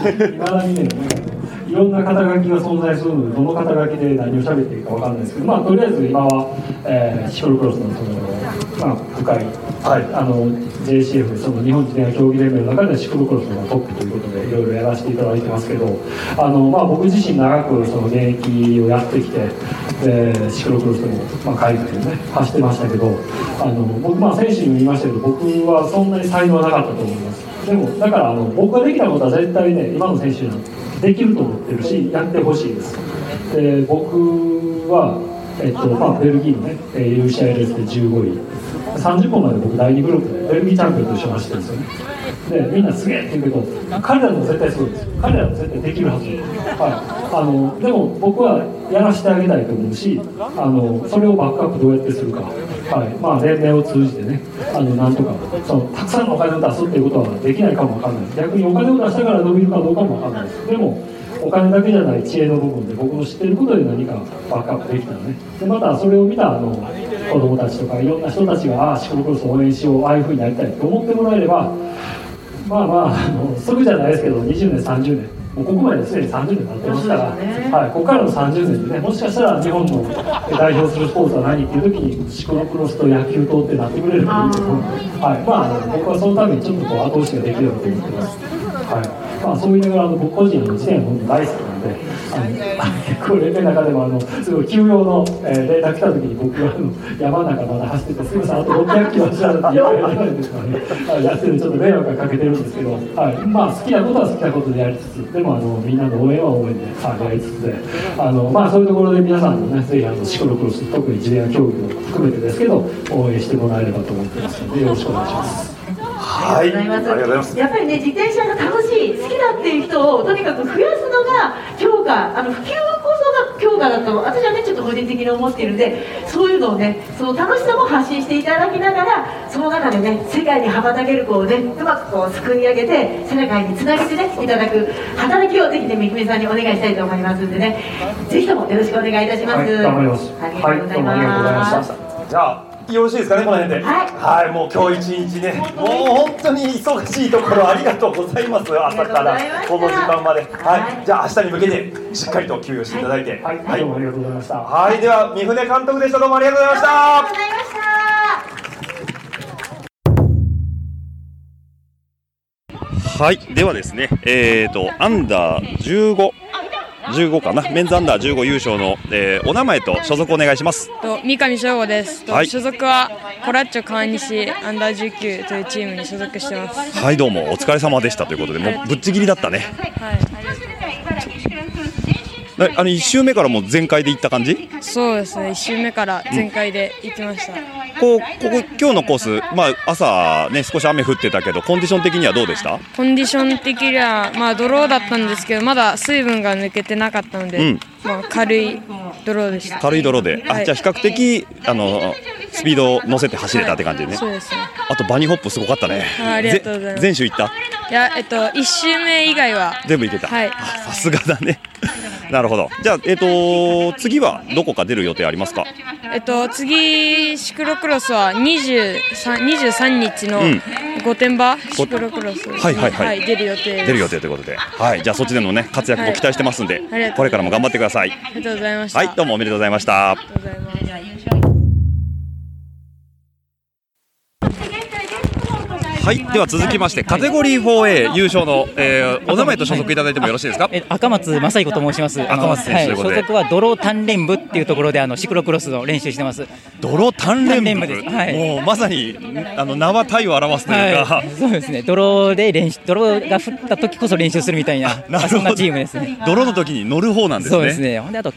いまだにねい。ろんな肩書きが存在するのでどの肩書きで何を喋っていいかわかんないですけどまあとりあえず今は、えーシクロクロスのその、まあ、深い、あの JCF その日本自転車競技連盟の中でシクロクロスのトップということでいろいろやらせていただいてますけどあの、まあ、僕自身長くその現役をやってきて、えーシクロクロスでも、まあ、海外でね走ってましたけどあの僕まあ選手にも言いましたけど僕はそんなに才能はなかったと思いますでもだからあの僕ができたことは絶対ね今の選手にはできると思ってるしやってほしいです。で僕は、えっとまあ、ベルギーのねえー UCILS で15位30本まで僕第2グループでベルギーチャンピオンと一緒に走ってですよね。でみんなすげえって言うけど彼らも絶対すごいです彼らも絶対できるはず。はい。あのでも僕はやらせてあげたいと思うしあのそれをバックアップどうやってするか、はい。まあ、連盟を通じてねあのなんとかそのたくさんのお金を出すっていうことはできないかもわかんない。逆にお金を出したから伸びるかどうかもわかんない。ですでもお金だけじゃない知恵の部分で僕の知ってることで何かバックアップできたらね。でまたそれを見たあの子供たちとかいろんな人たちがああシコロクロス応援しようああいうふうになりたいと思ってもらえればまあまああのすぐじゃないですけど20年30年。もうここまですでに30年経ってますから、はい、ここからの30年でねもしかしたら日本の代表するスポーツは何っていう時にシコロクロスと野球とってなってくれればいいと思うはいまあ僕はそのためにちょっとこう後押しができればと思ってますはいまあ、そう言いながらあの僕個人の自転車本当大好きなんであの結構連盟の中でもあのすごい休養の、えー、連絡来た時に僕はあの山の中まだ走っててすぐさんあと600キロ走られて言われないんですからねはいやってるちょっと迷惑がかけてるんですけど、はい、まあ好きなことは好きなことでやりつつでもあのみんなの応援は応援で、はい、やりつつであのまあそういうところで皆さんのねぜひあのシコロクロス特に自転車競技を含めてですけど応援してもらえればと思ってますのでよろしくお願いします。はい、ありがとうございます。やっぱりね自転車が楽しい好きだっていう人をとにかく増やすのが強化あの普及こそが強化だと私はねちょっと個人的に思っているんでそういうのをねその楽しさも発信していただきながらその中でね世界に羽ばたける子をねうまくこうすくい上げて世界につなげてねいただく働きをぜひねめぐみさんにお願いしたいと思いますんでね。ぜひともよろしくお願いいたします、はいありがとうございます、はいどうもありがとうございました。じゃあよろしいですかねこの辺で。はい、もう今日一日ねもう本当に忙しいところありがとうございます朝からこの時間まで。はい。じゃあ明日に向けてしっかりと休養していただいて。はい、どうもありがとうございました。はい、では三船監督でした。どうもありがとうございました。ありがとうございました。はい、ではですね、えーと、アンダー15、15かな、メンズアンダー15優勝の、えーお名前と所属お願いします。と三上翔吾です、とはい。所属はコラッチョ川西アンダー19というチームに所属してます。はい、どうもお疲れ様でしたということで、もうぶっちぎりだったね。はい。なあの1周目からもう全開でいった感じ？そうですね。1周目から全開で行きました、こうここ今日のコース、まあ、朝、ね、少し雨降ってたけどコンディション的にはどうでした？コンディション的にはまあドローだったんですけどまだ水分が抜けてなかったので、うん。まあ、軽いドローでした。軽い泥で、あはい。じゃあ比較的あのスピードを乗せて走れたって感じでね、そうですね。あとバニーホップすごかったね、あありがとうございます。ぜ全周行った？いやえっと1周目以外は全部行けた、はい。さすがだねなるほど。じゃあ、えっ、と、次はどこか出る予定ありますか？えっと、次、シクロクロスは23 23日のうん御殿場シクロクロス、はいはいはい出る予定。出る予定ということで。はい。じゃあ、そっちでのね、活躍も期待してますんで、はいありがとうございますこれからも頑張ってください。ありがとうございました。はい、どうもおめでとうございました。はい、では続きまして、カテゴリー 4A 優勝の、えーお名前と所属いただいてもよろしいですか？赤松正彦と申します。赤松選手所属は泥鍛錬部っていうところであのシクロクロスの練習してます。泥鍛錬部です。はい。もうまさにあの名は体を表すというか、はい、そうですね。泥で練習、泥が降った時こそ練習するみたいな、あそんなチームですね。泥の時に乗る方なんですね。そうですね。ほんであと。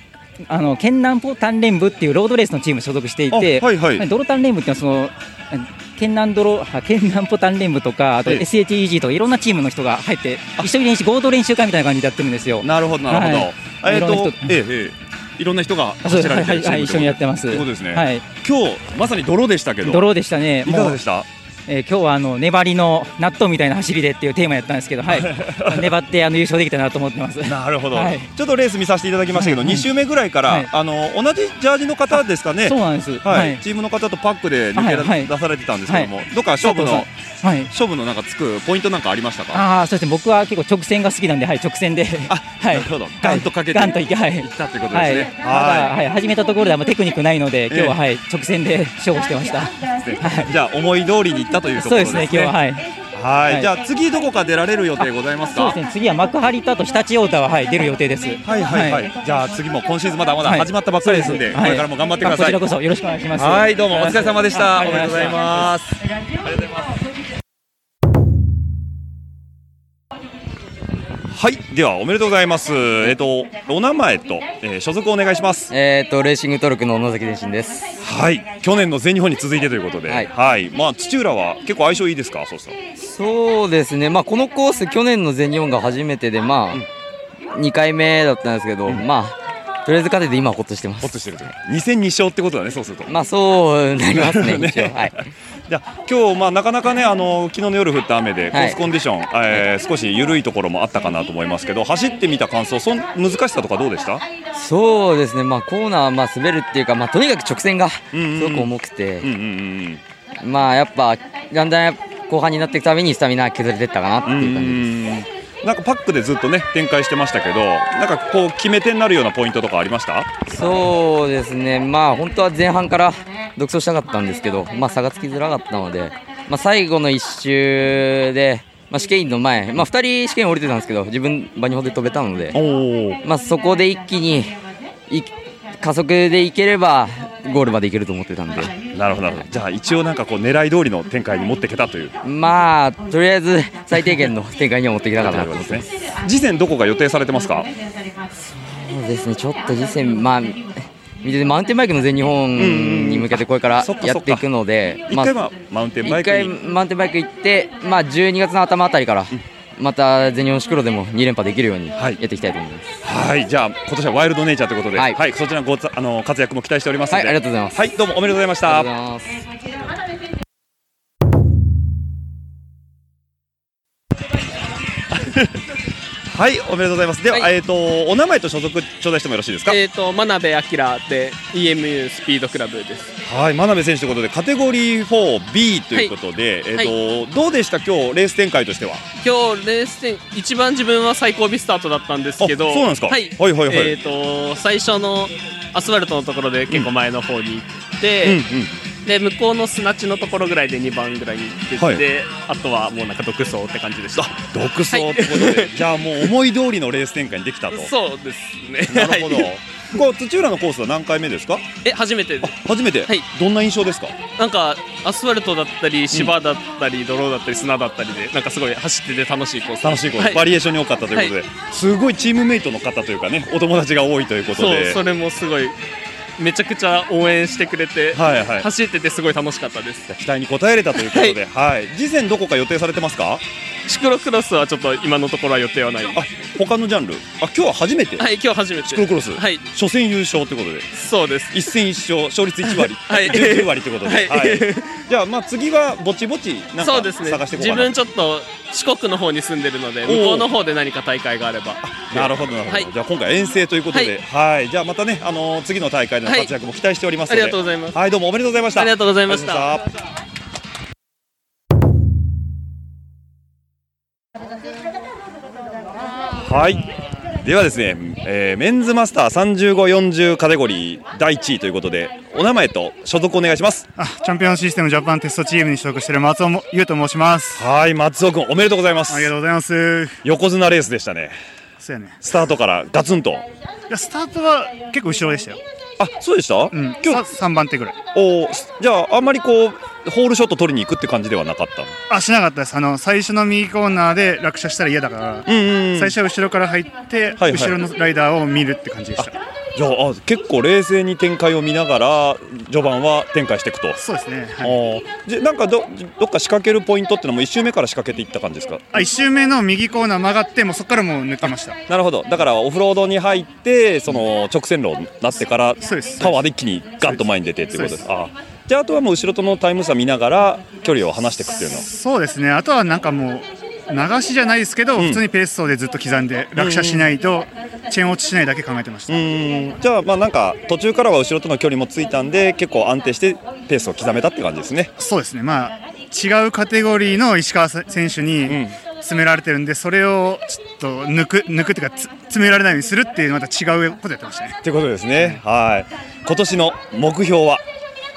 あの県南ポ鍛錬部っていうロードレースのチームに所属していて、あはいはい泥鍛錬部っていうのはその県南泥あ県南ポ鍛錬部とかあとはい SHEG とかいろんなチームの人が入って一緒に練習合同練習会みたいな感じでやってるんですよ。なるほどなるほど。えっ、と、ええええいろんな人が走られてるはいはいはい一緒にやってますというですね。はい今日まさに泥でしたけど。泥でしたね。いかがでした？えー今日はあの粘りの納豆みたいな走りでっていうテーマやったんですけど、はい、粘ってあの優勝できたなと思ってます。なるほど、はい。ちょっとレース見させていただきましたけど、はい2周目ぐらいから、はい。あの同じジャージの方ですかね、そうなんです。はい。はい。チームの方とパックで抜け出,、はいはい。されてたんですけども、はい。どっか勝負の、はい、勝負のなんかつくポイントなんかありましたか？ああ、そうですね。僕は結構直線が好きなんで、はい、直線で。あ、はい。なるほど。ガンとかけてガンといけ、はい。行ったってことですね。はい。はい、始めたところであんまテクニックないので、今日は、ええ。はい、直線で勝負してました。じゃあ思い通りに行ったというところですね。そうですね。今日は、はい。はい、はいじゃあ次どこか出られる予定ございますか？そうですね。次は幕張とあと常陸太田は、はい、出る予定です。はいはいはい。じゃあ次も今シーズンまだまだはい始まったばっかりですんで、そうですこれからも頑張ってください。あこちらこそよろしくお願いしますはい、どうもお疲れ様でした。はいおめでとうございます。はい、ではおめでとうございます。えっとお名前と、えー所属お願いします。えっ、とレーシングトルクの野崎伝心です。はい、去年の全日本に続いてということで、はい、まあ土浦は結構相性いいですか、そうしたら。そうですね。まあこのコース去年の全日本が初めてでまあ2回目だったんですけど、まあとりあえず勝てて今はほっとしてます。ほっとしてると。2戦2勝ってことだね、そうすると。まあそうなりますね 一応はい。じゃあ今日まあなかなかねあの昨日の夜降った雨でコはいースコンディション、えー少し緩いところもあったかなと思いますけど走ってみた感想そん難しさとかどうでした？そうですね。まあコーナーはまあ滑るっていうかまあとにかく直線がすごく重くて、まあやっぱだんだん後半になっていくたびにスタミナ削れてったかなっていう感じです。なんかパックでずっとね展開してましたけどなんかこう決め手になるようなポイントとかありました？そうですね、まあ本当は前半から独走したかったんですけど、まあ、差がつきづらかったので、まあ、最後の1周で、まあ、試験員の前、まあ、2人試験降りてたんですけど、自分、馬2歩で飛べたので、まあ、そこで一気にい加速でいければ、ゴールまでいけると思ってたんで、なるほどなるほど。じゃあ一応なんかこう狙い通りの展開に持っていけたという。まあ、とりあえず最低限の展開には持っていけたかなと思ってます。次戦どこか予定されてますか？そうですね、ちょっと次戦、まあ、見ててマウンテンバイクの全日本に向けてこれからやっていくので、一回はマウンテンバイクに。一回マウンテンバイク行って、まあ、12月の頭あたりから、また全日本シクロでも2連覇できるようにやっていきたいと思います。はい、じゃあ今年はワイルドネイチャーということで、はい、そちらのごつあの活躍も期待しておりますはいありがとうございます。はい、どうもおめでとうございました。ありがとうございますはい、おめでとうございます。では、えっ、とお名前と所属頂戴してもよろしいですか？えっ、と真鍋明で EMU スピードクラブです。はい、真鍋選手ということでカテゴリー 4B ということで、えっ、と、どうでした？今日レース展開としては。今日レース点一番自分は最後尾スタートだったんですけど、あそうなんですかはい、はいはいはいえっ、と最初のアスファルトのところで結構前の方に行って、で向こうの砂地のところぐらいで2番ぐらいに行ってて、はいあとはもうなんか独走って感じでした。独走ってことで、じゃあもう思い通りのレース展開にできたと。そうですね。なるほど。こう土浦のコースは何回目ですか？え初めて。初めて。どんな印象ですか？なんかアスファルトだったり芝だったり泥だったり砂だったりでなんかすごい走ってて楽しいコース楽しいコース、はいバリエーションに多かったということで、はいすごいチームメイトの方というかね、お友達が多いということで。そうそれもすごいめちゃくちゃ応援してくれて、はいはい。走っててすごい楽しかったです。期待に応えれたということで、はい、次戦どこか予定されてますか？シクロクロスはちょっと今のところは予定はない。あ他のジャンル？あ今日は初めて？はい今日初めて。シクロクロス？はい。初戦優勝ということで？そうです。一戦一勝勝率1割。はい。19割ということで、はい。じゃあまあ次はぼちぼちなんかそうですね。自探していこうかな分ちょっと四国の方に住んでるので向こうの方で何か大会があれば。なるほどなるほど、はい。じゃあ今回遠征ということで、はい、じゃあまたね、あのー次の大会での活躍も期待しておりますので、ありがとうございます。はい、どうもおめでとうございました。ありがとうございましたはい、ではですね、えーメンズマスター35、40カテゴリー第1位ということで、お名前と所属お願いします。あチャンピオンシステムジャパンテストチームに所属している松尾も優と申します。はい、松尾君おめでとうございます。ありがとうございます。横綱レースでしたね。そうやね。スタートからガツンと。いやスタートは結構後ろでしたよ。あ、そうでした？うん。今日三番手ぐらい。おーじゃああんまりこうホールショット取りに行くって感じではなかったの？あしなかったです。あの最初の右コーナーで落車したら嫌だから、最初は後ろから入って、はい後ろのライダーを見るって感じでした。じゃああ結構冷静に展開を見ながら序盤は展開していくと。そうですね。あー。じゃなんかどどっか仕掛けるポイントってのも1周目から仕掛けていった感じですか？あ一周目の右コーナー曲がってもうそこからもう抜けました。なるほど。だからオフロードに入ってその直線路になってからパワーで一気にガンと前に出てっていうことです。あー。じゃああとはもう後ろとのタイム差見ながら距離を離していくっていうのそうですね。あとはなんかもう流しじゃないですけど、普通にペース走でずっと刻んで落車しないと、チェーン落ちしないだけ考えてました。うん。じゃあまあなんか途中からは後ろとの距離もついたんで結構安定してペースを刻めたって感じですね。そうですね、まあ、違うカテゴリーの石川選手に詰められてるんで、それをちょっと抜く抜くっていうか、つ詰められないようにするっていう、また違うことやってましたね。ということですね、はい。今年の目標は？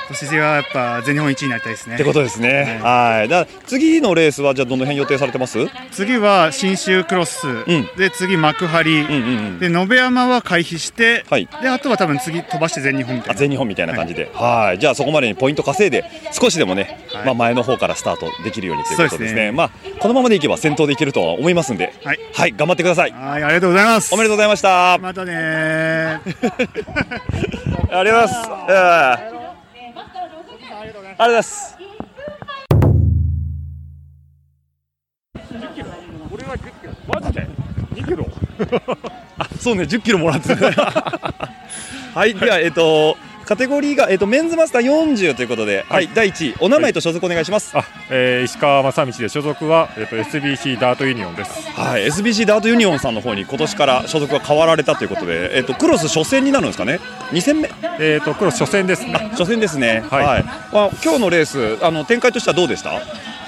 今年はやっぱ全日本1位になりたいですね。ってことですね。はい。だ次のレースはじゃあどの辺予定されてます？次は信州クロス、で次幕張、で延山は回避して、であとは多分次飛ばして全日本みたいな。全日本みたいな感じで、はい。じゃあそこまでにポイント稼いで少しでもね、まあ前の方からスタートできるようにということですね。すねまあこのままでいけば先頭でいけるとは思いますんで、はい。頑張ってください。はい、ありがとうございます。おめでとうございました。またねー。ありがとうございます。えーありがとうございます。マジで？2キロ？あそうね10キロもらってた はいではえっ、とカテゴリーが、えっとメンズマスター40ということで、はい、第1位お名前と所属お願いします、えー石川正道で所属は、えっと SBC ダートユニオンです。はい、SBC ダートユニオンさんの方に今年から所属が変わられたということで、えっとクロス初戦になるんですかね？2戦目？えっ、とクロス初戦ですね。初戦ですね。はい、まあ、今日のレースあの展開としてはどうでした？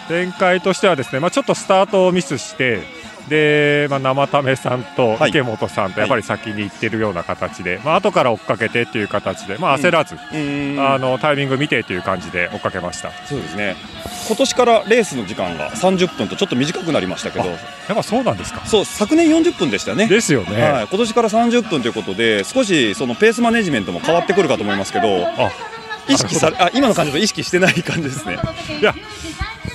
展開としてはですね、まあちょっとスタートをミスして。で、まあ、生為さんと池本さんとやっぱり先に行ってるような形で、まあ後から追っかけてっていう形で、まあ、焦らず、あのタイミング見てという感じで追っかけました。そうですね。今年からレースの時間が30分とちょっと短くなりましたけど。やっぱそうなんですか。そう昨年40分でしたね。ですよね。はい、今年から30分ということで少しそのペースマネジメントも変わってくるかと思いますけど意識されあ今の感じと意識してない感じですね。いや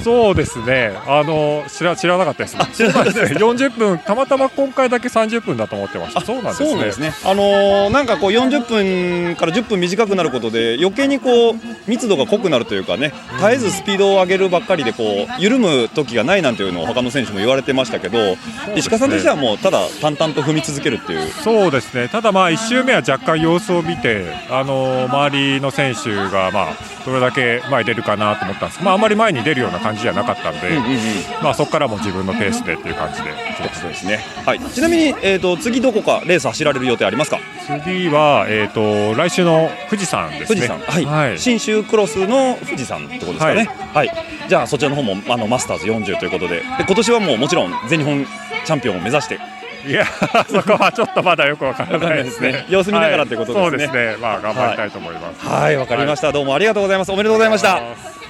そうですね、あの知ら知らなかったです、知らなかったです。そうなんですね。40分、たまたま今回だけ30分だと思ってました、そうなんですね。あのーなんかこう40分から10分短くなることで余計にこう密度が濃くなるというかね絶えずスピードを上げるばっかりでこう緩む時がないなんていうのを他の選手も言われてましたけど石川さんとしてはもうただ淡々と踏み続けるっていう。そうですね、ただ、まあ1周目は若干様子を見て、あの周りの選手が、まあ、どれだけ前に出るかなと思ったんです。まあ、あんまり前に出るような感じじゃなかったんで、まあ、そこからも自分のペースでっていう感じで、そうですね、はい、ちなみに、えー、と次どこかレース走られる予定ありますか？次は、えー、と来週の富士山ですね。富士山、はい。信州クロスの富士山ってことですかね、はい。じゃあそちらの方もあのマスターズ40ということで。で今年はもうもちろん全日本チャンピオンを目指して。いや、そこはちょっとまだよくわからないですね。様子見ながらということですね。はい。そうですね、まあ頑張りたいと思います。はい、わかりました、どうもありがとうございます。おめでとうございました。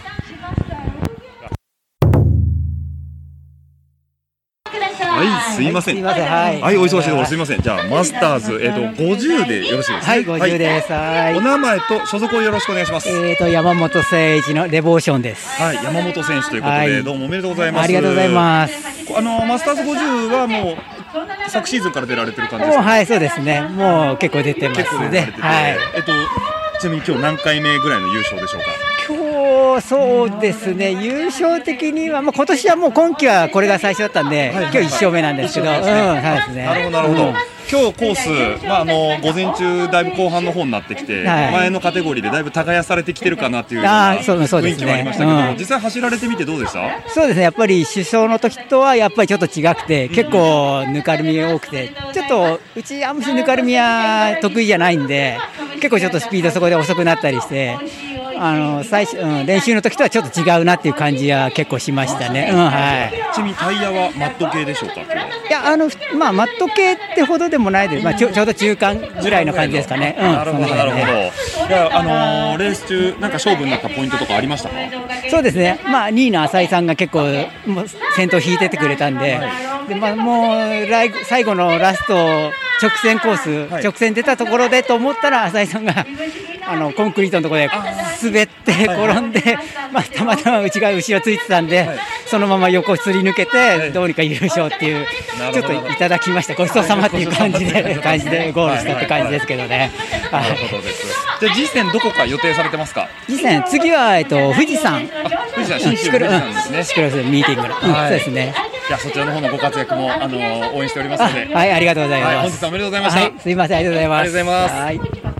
はい、すいません。すいませんはいはい、お忙しいところすいません。じゃあ、マスターズ、えっ、と、50でよろしいですか、はい50ですはいお名前と所属をよろしくお願いします。えーと山本誠一のレボーションです。はい、山本選手ということで、はいどうもおめでとうございます。ありがとうございます。あの、マスターズ50はもう、昨シーズンから出られてる感じですか？もうはいそうですね。もう結構出てますねはい。えっと、ちなみに今日何回目ぐらいの優勝でしょうか？とそうですね、優勝的には、まあ今年はもう今季はこれが最初だったんで、今日1勝目なんですけど、うん、はい。ですね。なるほど、なるほど。うん今日コース、まあ、あの午前中、だいぶ後半の方になってきて、はい。前のカテゴリーでだいぶ耕されてきてるかなっていうようなあーそうそう雰囲ですね。気もありましたけど、うん。実際走られてみてどうでした？そうですね、やっぱり首相の時とはやっぱりちょっと違くて、結構ぬかるみ多くて、ちょっとうち、あんまりぬかるみは得意じゃないんで、結構ちょっとスピードそこで遅くなったりして、あの最初、うん、練習の時とはちょっと違うなっていう感じは結構しましたね。うんはい。ちなみにタイヤはマット系でしょうか、やあのまあマット系ってほどでもないです、まあ、ちょちょうど中間ぐらいの感じですかね。うん、なるほど、なるほど。いや、あのーレース中、なんか勝負になったポイントとかありましたか？そうですね、まあ、2位の浅井さんが結構、もう先頭引いててくれたんで、でまあ、もう来最後のラスト、直線コース、直線出たところでと思ったら、浅井さんがあのコンクリートのところで滑って転んで、まあ、たまたま内側後ろついてたんで、そのまま横すり抜けて、どうにか優勝っていう、ちょっといただきました、ごちそうさまっていう感じで、感じでゴールしたって感じですけどね。なるほどです。じゃあ、次戦どこか予定されてますか？次戦、次は、えっと、富士山。富士山、新州富士山ですね。シクロスミーティングの、そうですね。じゃあ、そちらの方のご活躍も、あのー応援しておりますので。あはい、ありがとうございます。は本日はおめでとうございました。はいすいません、ありがとうございます。ありがとうございます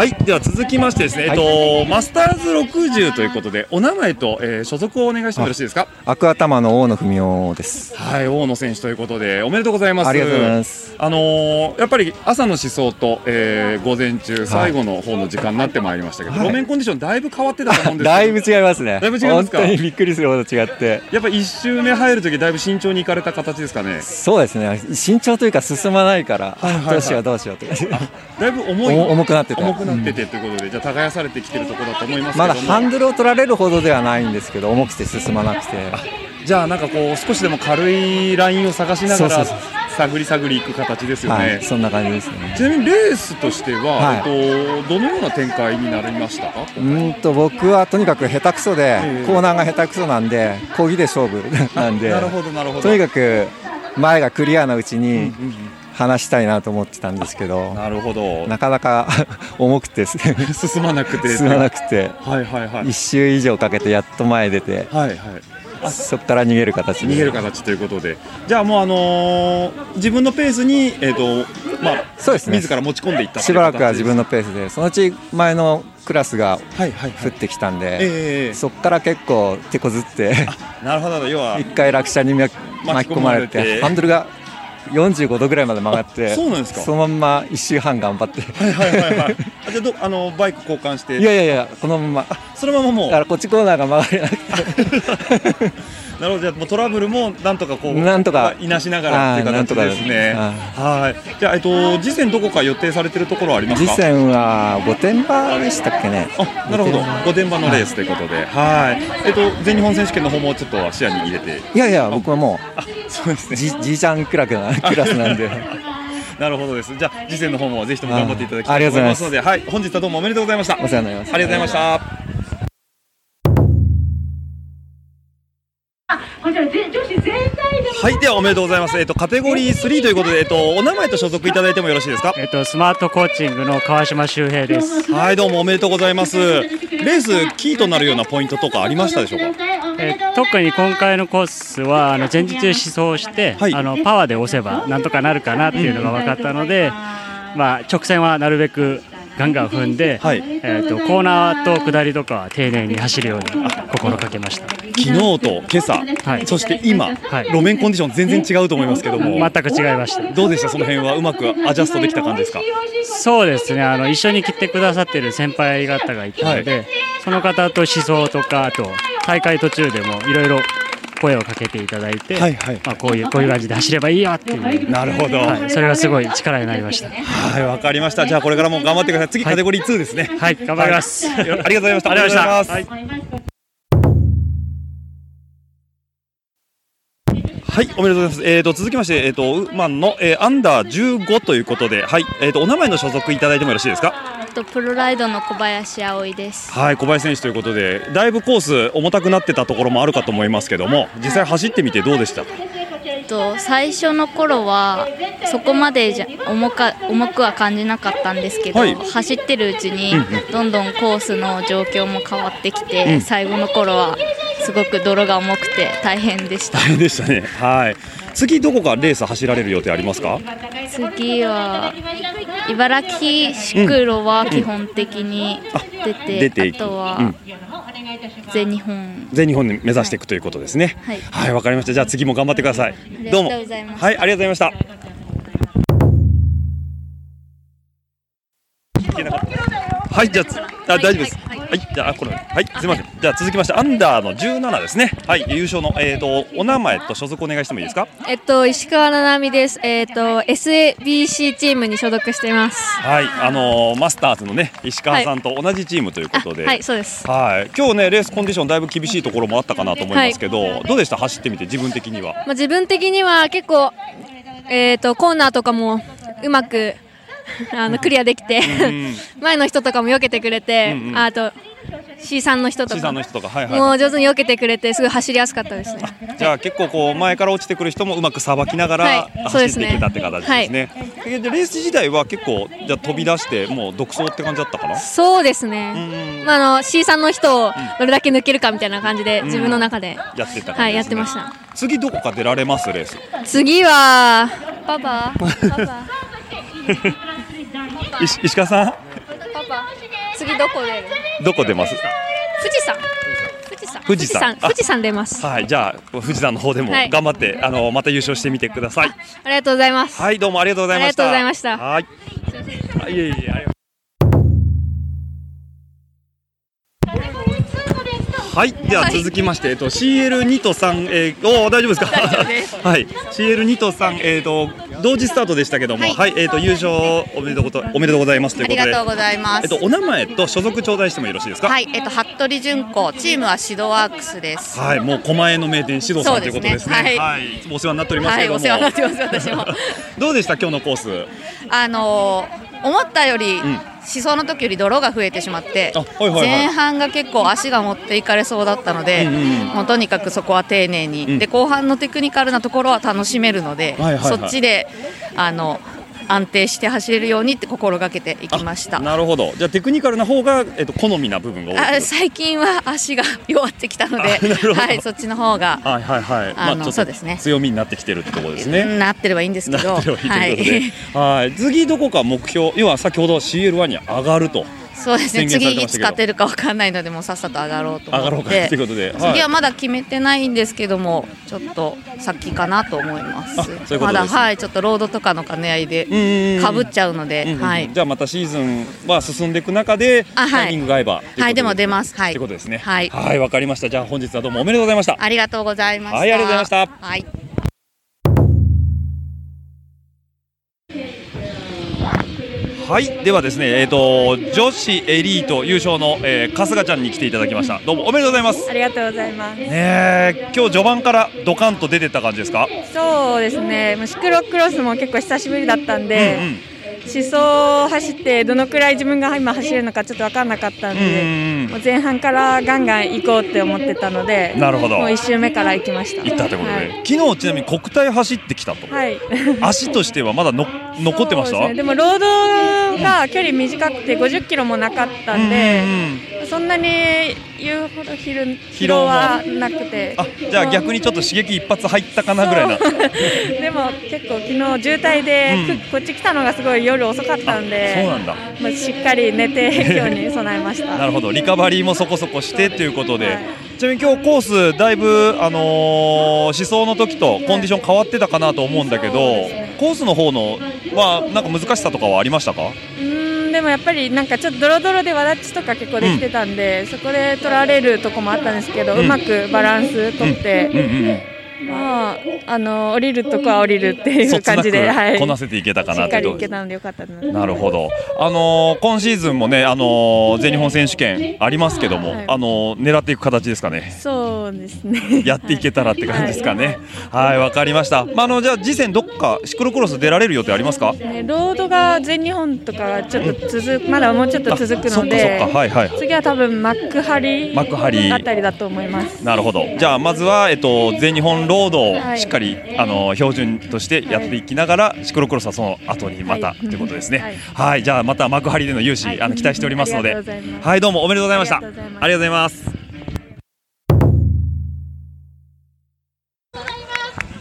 はいはい、では続きましてですね、えっと、マスターズ60ということで、お名前と、えー所属をお願いしてもよろしいですか？アクア玉の大野文雄です。はい、大野選手ということで、おめでとうございます。ありがとうございます。あのーやっぱり朝の思想と、えー午前中、最後の方の時間になってまいりましたけど、はい路面コンディションだいぶ変わってたと思うんですだいぶ違いますね。だいぶ違いますか？本当にびっくりするほど違って。やっぱ一周目入るとき、だいぶ慎重に行かれた形ですかね？そうですね。慎重というか進まないから、はいはいはいどうしようどうしようとか。だいぶ重いお重くなってて重くなっててということで、じゃあ耕されてきてるところだと思いますまだハンドルを取られるほどではないんですけど、重くて進まなくて。じゃあなんかこう少しでも軽いラインを探しながら探り探りいく形ですよね、はい、そんな感じですね。ちなみにレースとしては、はい。えっと、どのような展開になりました？かうーんと僕はとにかく下手くそで、ええ。コーナーが下手くそなんで、漕ぎで勝負なんで、なるほどなるほど。とにかく前がクリアなうちに話したいなと思ってたんですけど、なるほど。なかなか 重くて進まなくて。進まなくて、はいはいはい。一周以上かけてやっと前出て、はいはい。そこから逃げる形で。逃げる形ということで。じゃあもうあのー自分のペースに、えっとまあ、そうですね。自ら持ち込んでいったしばらくは形自分のペースで、そのうち前のクラスがはいはい降ってきたんで、ええそこから結構手こずって、なるほど。要は一回落車に巻巻き込まれて、ハンドルが45度ぐらいまで曲がって、あそうなんですか？そのまんま1周半頑張って、はいはいはいはい。あじゃあどあのバイク交換して。いやいやいや、このまま、そのままもう？だからこっちコーナーが曲がれなくて、なるほどじゃあもうトラブルもなんとかこうなんとか。いなしながらっていう形ですね。あはい。じゃあえっと次戦どこか予定されてるところはあります次か戦は御殿場でしたっけね。なるほど。御殿場。のレースということで。はい。えっと全日本選手権の方もちょっと視野に入れて。いやいや、僕はもう、そうですね。じじいちゃんクラスなクラスなんで。なるほどです。じゃあ次戦の方もぜひとも頑張っていただきたいとあありがとうございます。思いますのではい。本日はどうもおめでとうございました。お世話になります。ありがとうございましたこちらぜ女子全体ではいではおめでとうございます。えっとカテゴリー3ということでえっとお名前と所属いただいてもよろしいですか？えっと、スマートコーチングの川島修平です。はいどうもおめでとうございます。レースキーとなるようなポイントとかありましたでしょうか？えー特に今回のコースはあの前日思想して、あのパワーで押せばなんとかなるかなっていうのが分かったので、まあ、直線はなるべくガンガン踏んで、えー、とコーナーと下りとかは丁寧に走るように心がけました。昨日と今朝、そして今、路面コンディション全然違うと思いますけども。全く違いました。どうでした？その辺はうまくアジャストできた感じですか？そうですね。あの一緒に来てくださってる先輩方がいたので、その方と思想とかあと大会途中でもいろいろ声をかけていただいて、はいはい。まあ、こういうこういう感じで走ればいいよっていう。なるほど。はい、それがすごい力になりました。はいわかりました。じゃあこれからも頑張ってください。次カテゴリー2ですね。はい頑張ります。はい。ありがとうございました。ありがとうございましたはい、おめでとうございます。えー、と続きまして、えー、とウーマンの、えーアンダー15ということで、はい、えー、とお名前の所属いただいてもよろしいですか？あとプロライドの小林葵です。はい、小林選手ということで、だいぶコース重たくなってたところもあるかと思いますけども、実際走ってみてどうでした？か。と最初の頃はそこまでじゃ重か重くは感じなかったんですけど、はい走ってるうちにどんどんコースの状況も変わってきて、うん最後の頃はすごく泥が重くて大変でした大変でしたね。はい。次どこかレース走られる予定ありますか？次は茨城シクロは基本的に出て,、出ていくあとはうん全日本、全日本で目指していくということですね。はいはい、わかりました。じゃあ次も頑張ってください。どうも。はい、ありがとうございました。はい、じゃあつ、あ、大丈夫です。はい、じゃあ、これ、はい、すみません。じゃあ、続きまして、アンダーの17ですね。はい、優勝の、えっ、と、お名前と所属お願いしてもいいですか？えっと、石川七海です。えっと、SABC チームに所属しています。はい、あのーマスターズのね、石川さんと同じチームということで。あはいそうですはい、今日ね、レースコンディションだいぶ厳しいところもあったかなと思いますけど、どうでした、走ってみて、自分的には。まあ、自分的には結構、えっと、コーナーとかもうまくあのクリアできて、前の人とかも避けてくれて、うんうんあと C さんの人とか人とか、はいはい。もう上手に避けてくれてすごい走りやすかったですね。じゃあ結構こう前から落ちてくる人もうまくさばきながら走っていけたって形ですね。えじゃあレース自体は結構じゃあ飛び出してもう独走って感じだったかな？そうですね、まあ、あの C さんの人をどれだけ抜けるかみたいな感じで、うん自分の中で、やってたね。はい、やってました。次どこか出られます？レース。次はパパパパ 石石川さん？パパ。次どこ出るどこ出ます？富士山。富士山。富士山。富士山。出ます。はいじゃあ富士山の方でもはい。頑張って、あのまた優勝してみてください。ありがとうございます。はいどうもありがとうございました。ありがとうございました。はい。あいえいえはい、では続きまして、えっと CL2 と3、えー、おー大丈夫ですか？はい、CL2 と3、えっ、と同時スタートでしたけども、はい、えっ、と優勝おめでとうおめでとうございますということで。ありがとうございます。えっとお名前と所属頂戴してもよろしいですか？はい、えっと、服部純子、チームはシドワークスです。はい、もう狛江の名店指導さんということですね。そうですね。はい、い。つもお世話になっておりますけども。はい。お世話になってます。私も どうでした？今日のコース。あのー思ったより、ん思想の時より泥が増えてしまって、はいはいはい。前半が結構足が持っていかれそうだったので、うんうんもうとにかくそこは丁寧に、うん。で後半のテクニカルなところは楽しめるので、はいはいはい。そっちであの安定して走れるようにって心がけていきました。なるほど。じゃあテクニカルな方がえっと好みな部分が多い最近は足が弱ってきたので、はい、そっちの方がはいはいはい。あのちょっとそうですね強みになってきてるってところですね。なってればいいんですけど、はいはい、次どこか目標、要は先ほど CL1 に上がると。そうですね。次いつ勝てるかわかんないのでもうさっさと上がろうと上がろうか思 ってということで、次はまだ決めてないんですけどもちょっと先かなと思います。まだはいちょっとロードとかの兼ね合いでかぶっちゃうので、はい。じゃあまたシーズンは進んでいく中であはい。タイミングが合えばはいでも出ます。はい。ってことですね。はい。はいわかりました。じゃあ本日はどうもおめでとうございました。ありがとうございました。はいありがとうございました。はいはい、ではですね、えっ、と女子エリート優勝の、えー、春日ちゃんに来ていただきました。どうもおめでとうございます。ありがとうございます。ねえ、今日序盤からドカンと出てった感じですか？そうですね。もうシクロクロスも結構久しぶりだったんで、うんうん思想を走ってどのくらい自分が今走れるのかちょっと分かんなかったんで、もう前半からガンガン行こうって思ってたので、なるほどもう一周目から行きました。行ったということで、はい昨日ちなみに国体走ってきたと。はい。足としてはまだの 残ってました？ですねでもロードが距離短くて50キロもなかったんで、そんなに言うほど疲労疲労はなくて。じゃあ逆にちょっと刺激一発入ったかなぐらいな。でも結構昨日渋滞で、くこっち来たのがすごい夜遅かったんでそうなんだ。まあ、しっかり寝て今日に備えましたなるほど、リカバリーもそこそこしてということで、ちなみに今日コースだいぶあのー思想の時とコンディション変わってたかなと思うんだけど、コースの方のはなんか難しさとかはありましたか？うーん。でもやっぱりなんかちょっとドロドロでわだちとか結構できてたんで、そこで取られるとこもあったんですけど、ううんまくバランス取って、うん。うんまああの降りるとこは降りるっていそう感じで、はい、こなせていけたかなといういけたのでよかったななるほど。あのー今シーズンもね、あのー全日本選手権ありますけども、あのー狙っていく形ですかね。そうですねやっていけたらって感じですかね。はい、わ、かりました。まあ、あの、じゃあ、次戦どっかシクロクロス出られる予定ありますか？ね、ロードが全日本とかちょっと続くまだもうちょっと続くのであそっかそっかはいはい次は多分幕張幕張あたりだと思いますなるほど。じゃあ、まずは、えっと、全日本ロードをはいしっかり、あの標準としてやっていきながら、シクロクロスはその後にまた、ということですね。はい、じゃあまた幕張での勇姿、あの期待しておりますので、はいどうもおめでとうございました。ありがとうございます。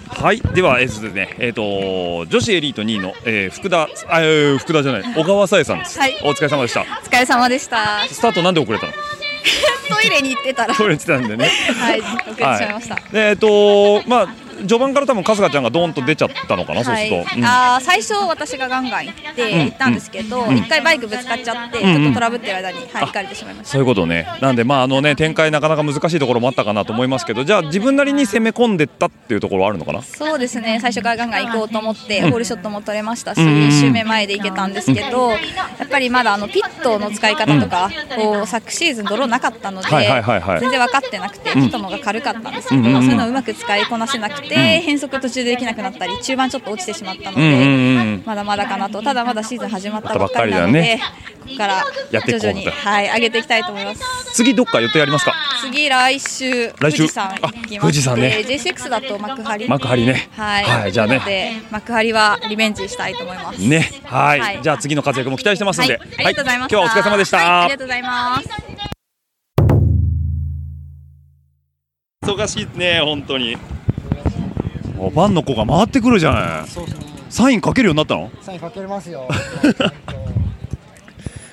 はい、では、えーとですね、えっ、と、女子エリート2位の、えー福田、あ、えー福田じゃない、小川さえさんです。はいお疲れ様でした。お疲れ様でした。スタートなんで遅れたの？トイレに行ってたら。トイレ行ってたんでね。はい、遅れてしまいました。でえっ、と、まあ、序盤から多分春日ちゃんがドーンと出ちゃったのかな、そうすると。うん。あー最初私がガンガン行ってうん。行ったんですけど、うん。一回バイクぶつかっちゃって、うんちょっとトラブってる間に、はい、行かれてしまいました。そういうことね。なんで、まあ、あのね、展開なかなか難しいところもあったかなと思いますけど、じゃあ、自分なりに攻め込んでったっていうところはあるのかな？そうですね。最初からガンガン行こうと思って、うん。ホールショットも取れましたし、うん1周目前で行けたんですけど、やっぱりまだあのピットの使い方とか、こう昨シーズン、泥なかったので、はいはいはいはい。全然分かってなくて、うん。ピットの方が軽かったんですけど、そういうのをうまく使いこなせなくて、うん変則途中でできなくなったり、中盤ちょっと落ちてしまったので、うんうんうん。まだまだかなと、ただまだシーズン始まったばっかりりなので、だね。ここからやっていこうと徐々に、はい、上げていきたいと思います。次、どっか予定ありますか？次来週来週？富士山行きま富士山ね。J6 だと幕張。幕張ね。はい、はいじゃあね。で幕張はリベンジしたいと思います。ね、はい、はい。じゃあ、次の活躍も期待してますので。はい、ありがとうございました、今日はお疲れ様でした。はいありがとうございます。忙しいね、本当に。おバンの子が回ってくるじゃない。そうですね。サインかけるようになったの？サインかけれますよ。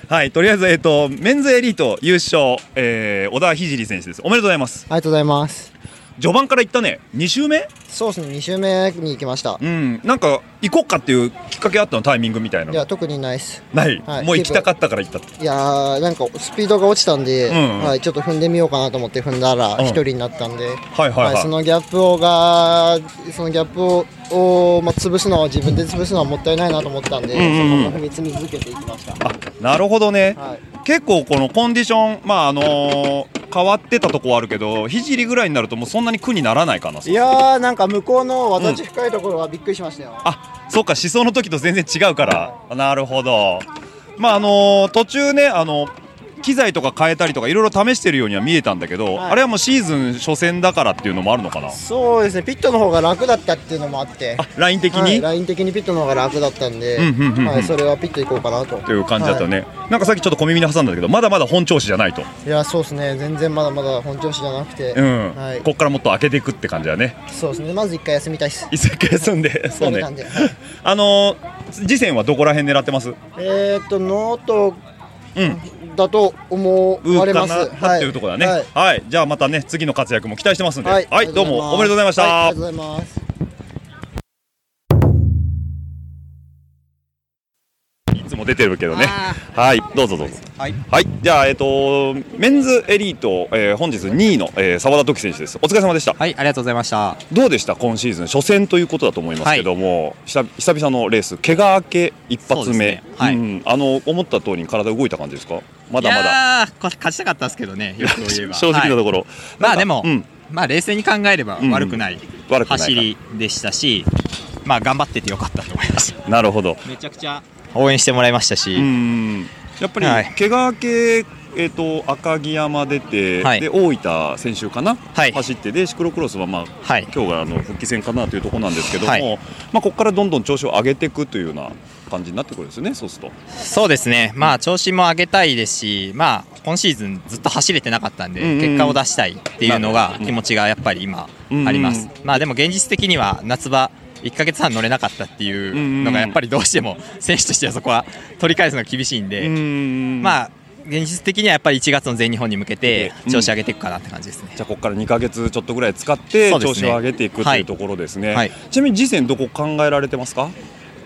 はい、とりあえず、えっ、と、メンズエリート優勝、えー、小田聖選手です。おめでとうございます。ありがとうございます。序盤から行ったね、2周目？そうですね、2周目に行きました。うん、なんか、行こうかっていうきっかけあったの、タイミングみたいなの。いや、特にないです。ない、はいもう行きたかったから行ったと。いやー、なんかスピードが落ちたんで、うんはい、ちょっと踏んでみようかなと思って踏んだら、うん一人になったんで、はいはいはいそのギャップをが、そのギャップを、をまあ、潰すのは自分で潰すのはもったいないなと思ったんで、うんうんうん。そのまま踏み積み続けていきました。なるほどね、はい。結構このコンディション、まああのー変わってたとこはあるけど、聖ぐらいになると、もうそんなに苦にならないかな、いやー、なんか向こうの私深いところはびっくりしましたよ。そうか、思想の時と全然違うから、なるほど、まああのー途中ね、あの機材とか変えたりとか、いろいろ試してるようには見えたんだけど、はい。あれはもうシーズン初戦だからっていうのもあるのかな、そうですね、ピットの方が楽だったっていうのもあって、ライン的に、はい、ライン的にピットの方が楽だったんで、それはピット行こうかなと。という感じだったね、はなんかさっきちょっと小耳に挟んだけど、まだまだ本調子じゃないと、い、いや、そうですね、全然まだまだ本調子じゃなくて、うん。はい、こっからもっと開けていくって感じだね。そうですね、まず一回休みたい。です。一回休んで、そうね。あのー次戦はどこら辺狙ってます？えーっと、ノートだと思われます。うかなっていうところだね。はい、じゃあまたね次の活躍も期待してますんで、は、はいいどうもおめでとうございました。はいありがとうございます。つも出てるけどね。はい、どうぞどうぞ。はい、じゃあえっ、とメンズエリート、えー本日2位の澤、えー、沢田時選手です。お疲れ様でした。はい、ありがとうございました。どうでした今シーズン？初戦ということだと思いますけども、久久々のレース怪我明け一発目、そうですねはいうんあの思った通りに体動いた感じですか？まだまだ。いやーこれ勝ちたかったですけどね、よく言えば 正直なところはいまあでも、うんまあ冷静に考えればうん悪くない悪くない走りでしたし、まあ頑張っててよかったと思います。なるほど。めちゃくちゃ応援してもらいましたし、うん。やっぱり、はい。怪我明け、えー、と赤城山出て、はい。で大分選手かな、走ってでシクロクロスは、まあ今日があの復帰戦かなというところなんですけども、はい。まあ、ここからどんどん調子を上げていくというような感じになってくるんですよね、そうすると。そうですね、まあ調子も上げたいですし、まあ今シーズンずっと走れてなかったんで、うんうん結果を出したいっていうのが気持ちがやっぱり今うんうん。あります。まあでも現実的には夏場1ヶ月半乗れなかったっていうのがやっぱりどうしても 選手としてはそこは取り返すのが厳しいんで、まあ現実的にはやっぱり1月の全日本に向けて調子上げていくかなって感じですね。じゃあここから2か月ちょっとぐらい使って調子を上げていくとはいいうところですね、はい。ちなみに次戦どこ考えられてますか？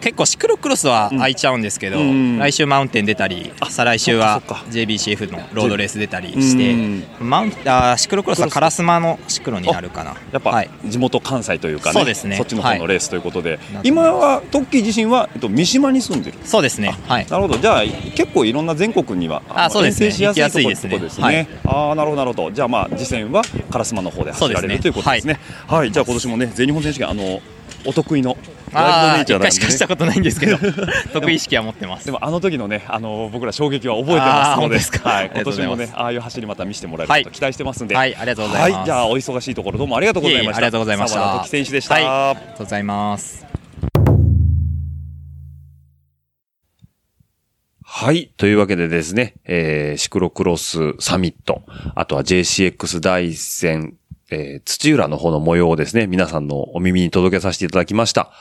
結構シクロクロスは空いちゃうんですけど、うん来週マウンテン出たり再来週は JBCF のロードレース出たりして、マウンあーシクロクロスは烏丸のシクロになるかな。やっぱ地元関西というかね、そうですね。っちの方のレースということで、はい今はトッキー自身は、えっと、三島に住んでる。そうですね。はい。なるほど。じゃあ結構いろんな全国にはあそうですね。しやすいですね。ああなるほどなるほど。じゃあまあ次戦は烏丸の方で走られる、ね。ということですね。はい、じゃあ今年もね全日本選手権あのお得意の。あイルドネイチャーなんで、ね、しかしたことないんですけど 得意意識は持ってます。でもあの時のねあの僕ら衝撃は覚えてますので。ですか。はい、今年もねああいう走りまた見せてもらえはい。ると期待してますんで。はいありがとうございます。はいじゃあお忙しいところどうもありがとうございました。ありがとうございました。時選手でした、はい。ありがとうございます。はい。というわけでですね、えー、シクロクロスサミット、あとは JCX 第一戦、えー、土浦の方の模様をですね、皆さんのお耳に届けさせていただきました。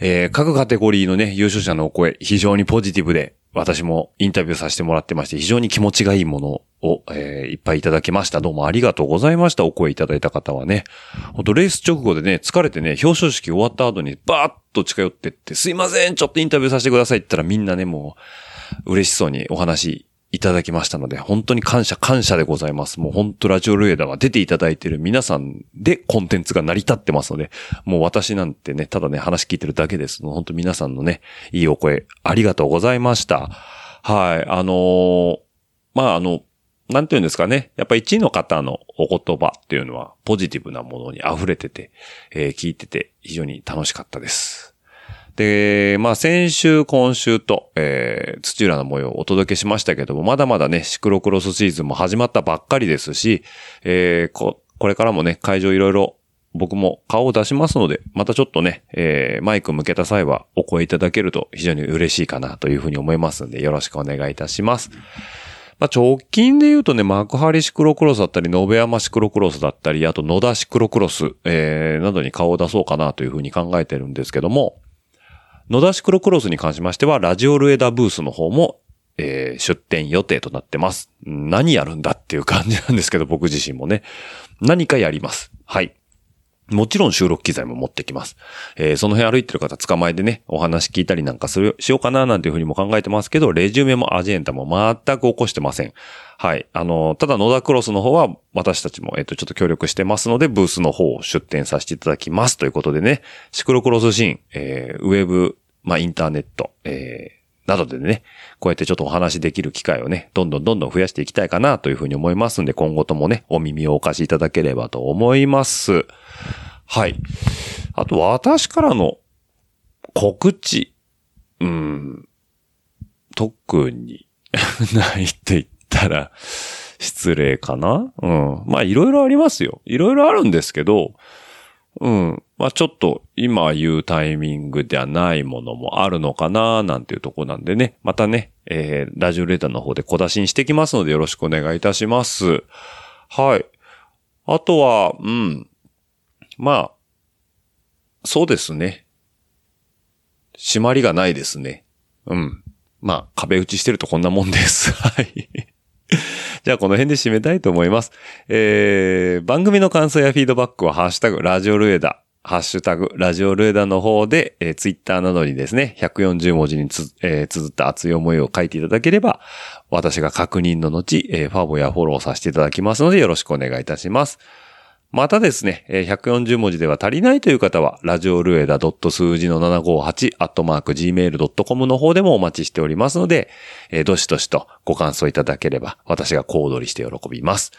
えー、各カテゴリーのね、優勝者のお声、非常にポジティブで、私もインタビューさせてもらってまして、非常に気持ちがいいものを、えー、いっぱいいただきました。どうもありがとうございました。お声いただいた方はね。本当レース直後でね、疲れてね、表彰式終わった後にバーッと近寄ってって、すいません、ちょっとインタビューさせてくださいって言ったらみんなね、もう、嬉しそうにお話いただきましたので、本当に感謝感謝でございます。もう本当ラジオルエダは出ていただいている皆さんでコンテンツが成り立ってますので、もう私なんてね、ただね、話聞いてるだけです。本当皆さんのね、いいお声、ありがとうございました。はい、あのーまあ、あの、なんていうんですかね。やっぱ1位の方のお言葉っていうのはポジティブなものに溢れてて、えー聞いてて非常に楽しかったです。で、まあ先週、今週と、えー、土浦の模様をお届けしましたけども、まだまだね、シクロクロスシーズンも始まったばっかりですし、えー、こ、これからもね、会場いろいろ僕も顔を出しますので、またちょっとね、えー、マイク向けた際はお声いただけると非常に嬉しいかなというふうに思いますので、よろしくお願いいたします。まあ、直近で言うとね、幕張シクロクロスだったり、延山シクロクロスだったり、あと野田シクロクロス、えー、などに顔を出そうかなというふうに考えてるんですけども、野田シクロクロスに関しましては、ラジオルエダブースの方も、えー出店予定となってます。何やるんだっていう感じなんですけど、僕自身もね。何かやります。はい。もちろん収録機材も持ってきます。えーその辺歩いてる方捕まえてね、お話聞いたりなんかする、しようかななんていうふうにも考えてますけど、レジュメもアジェンダも全く起こしてません。はい。あの、ただ野田クロスの方は私たちも、えっと、ちょっと協力してますので、ブースの方を出展させていただきますということでね、シクロクロスシーン、えーウェブ、まあ、インターネット、えーなどでね、こうやってちょっとお話しできる機会をね、どんどんどんどん増やしていきたいかなというふうに思いますんで、今後ともね、お耳をお貸しいただければと思います。はい。あと、私からの告知。うん。特に ないって言ったら失礼かなうん。まあ、いろいろありますよ。いろいろあるんですけど、うん。まあちょっと今言うタイミングではないものもあるのかななんていうとこなんでね。またね、えー、ラジオレーターの方で小出しにしてきますのでよろしくお願いいたします。はい。あとは、うん。まあ、そうですね。締まりがないですね。うん。まあ、壁打ちしてるとこんなもんです。はい。じゃあこの辺で締めたいと思います。えー、番組の感想やフィードバックはハッシュタグラジオルエダ、ハッシュタグラジオルエダの方で、えー、ツイッターなどにですね、140文字につ、えー、綴った熱い思いを書いていただければ、私が確認の後、えー、ファボやフォローさせていただきますのでよろしくお願いいたします。またですね、140文字では足りないという方は、ラジオルエダ数字の758アットマーク gmail.com の方でもお待ちしておりますので、どしどしとご感想いただければ、私が小躍りして喜びます。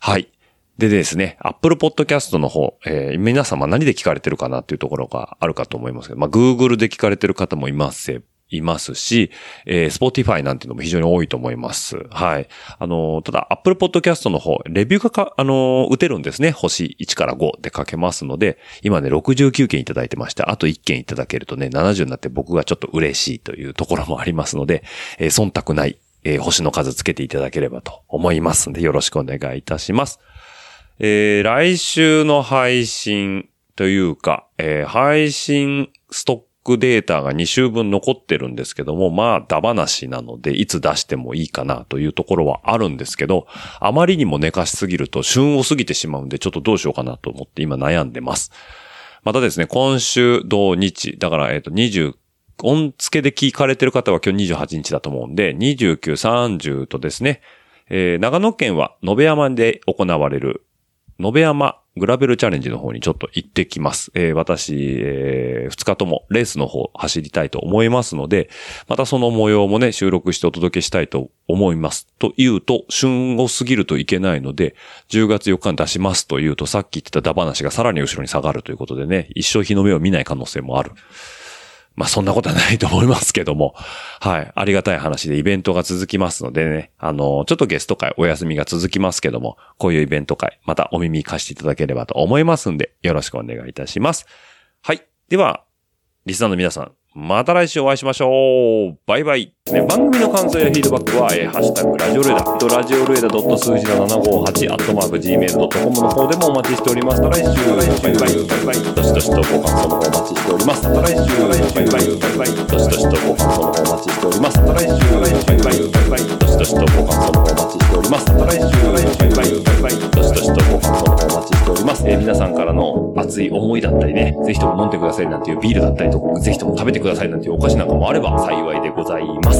はい。でですね、Apple Podcast の方、えー皆様何で聞かれてるかなっていうところがあるかと思いますけど、まあ、Google で聞かれてる方もいますせいますし、えー、Spotify なんていうのも非常に多いと思います。はい。あのただ、Apple Podcast の方、レビューがか、あの打てるんですね。星1から5で書けますので、今ね、69件いただいてまして、あと1件いただけるとね、70になって僕がちょっと嬉しいというところもありますので、えー忖度ない、えー星の数つけていただければと思いますので、よろしくお願いいたします。えー来週の配信というか、えー配信ストックデータが2週分残ってるんですけども、まあ、ダ話なので、いつ出してもいいかなというところはあるんですけど、あまりにも寝かしすぎると旬を過ぎてしまうんで、ちょっとどうしようかなと思って今悩んでます。またですね、今週土日、だから、えっ、と、20、音付けで聞かれてる方は今日28日だと思うんで、29、30とですね、えー長野県は延山で行われる、延山グラベルチャレンジの方にちょっと行ってきます。えー私、え2日ともレースの方走りたいと思いますので、またその模様もね、収録してお届けしたいと思います。というと、旬を過ぎるといけないので、10月4日に出しますというと、さっき言ってたダバナシがさらに後ろに下がるということでね、一生日の目を見ない可能性もある。まあそんなことはないと思いますけども、はい。ありがたい話でイベントが続きますのでね、あの、ちょっとゲスト会お休みが続きますけども、こういうイベント会、またお耳貸していただければと思いますんで、よろしくお願いいたします。はい。では、リスナーの皆さん、また来週お会いしましょう。バイバイ。ね、番組の感想やフィードバックは、えーハッシュタグ、ラジオルエダ、とラジオルエダ数字の758、アットマーク、gmail.com の方でもお待ちしております。また来週、バイバイ、バイバイ、どしどしとご感想の方お待ちしております。また来週、バイバイ、バイバイ、どしどしとご感想の方お待ちしております。また来週、バイバイ、バイバイ、どしどしとご感想の方お待ちしております。また来週、バイバイ、バイバイ、どしどしとご感想の方お待ちしております。えー皆さんからの熱い思いだったりね、ぜひとも飲んでくださいなんていうビールだったりとか、ぜひとも食べてくださいなんていうお菓子なんかもあれば幸いでございます。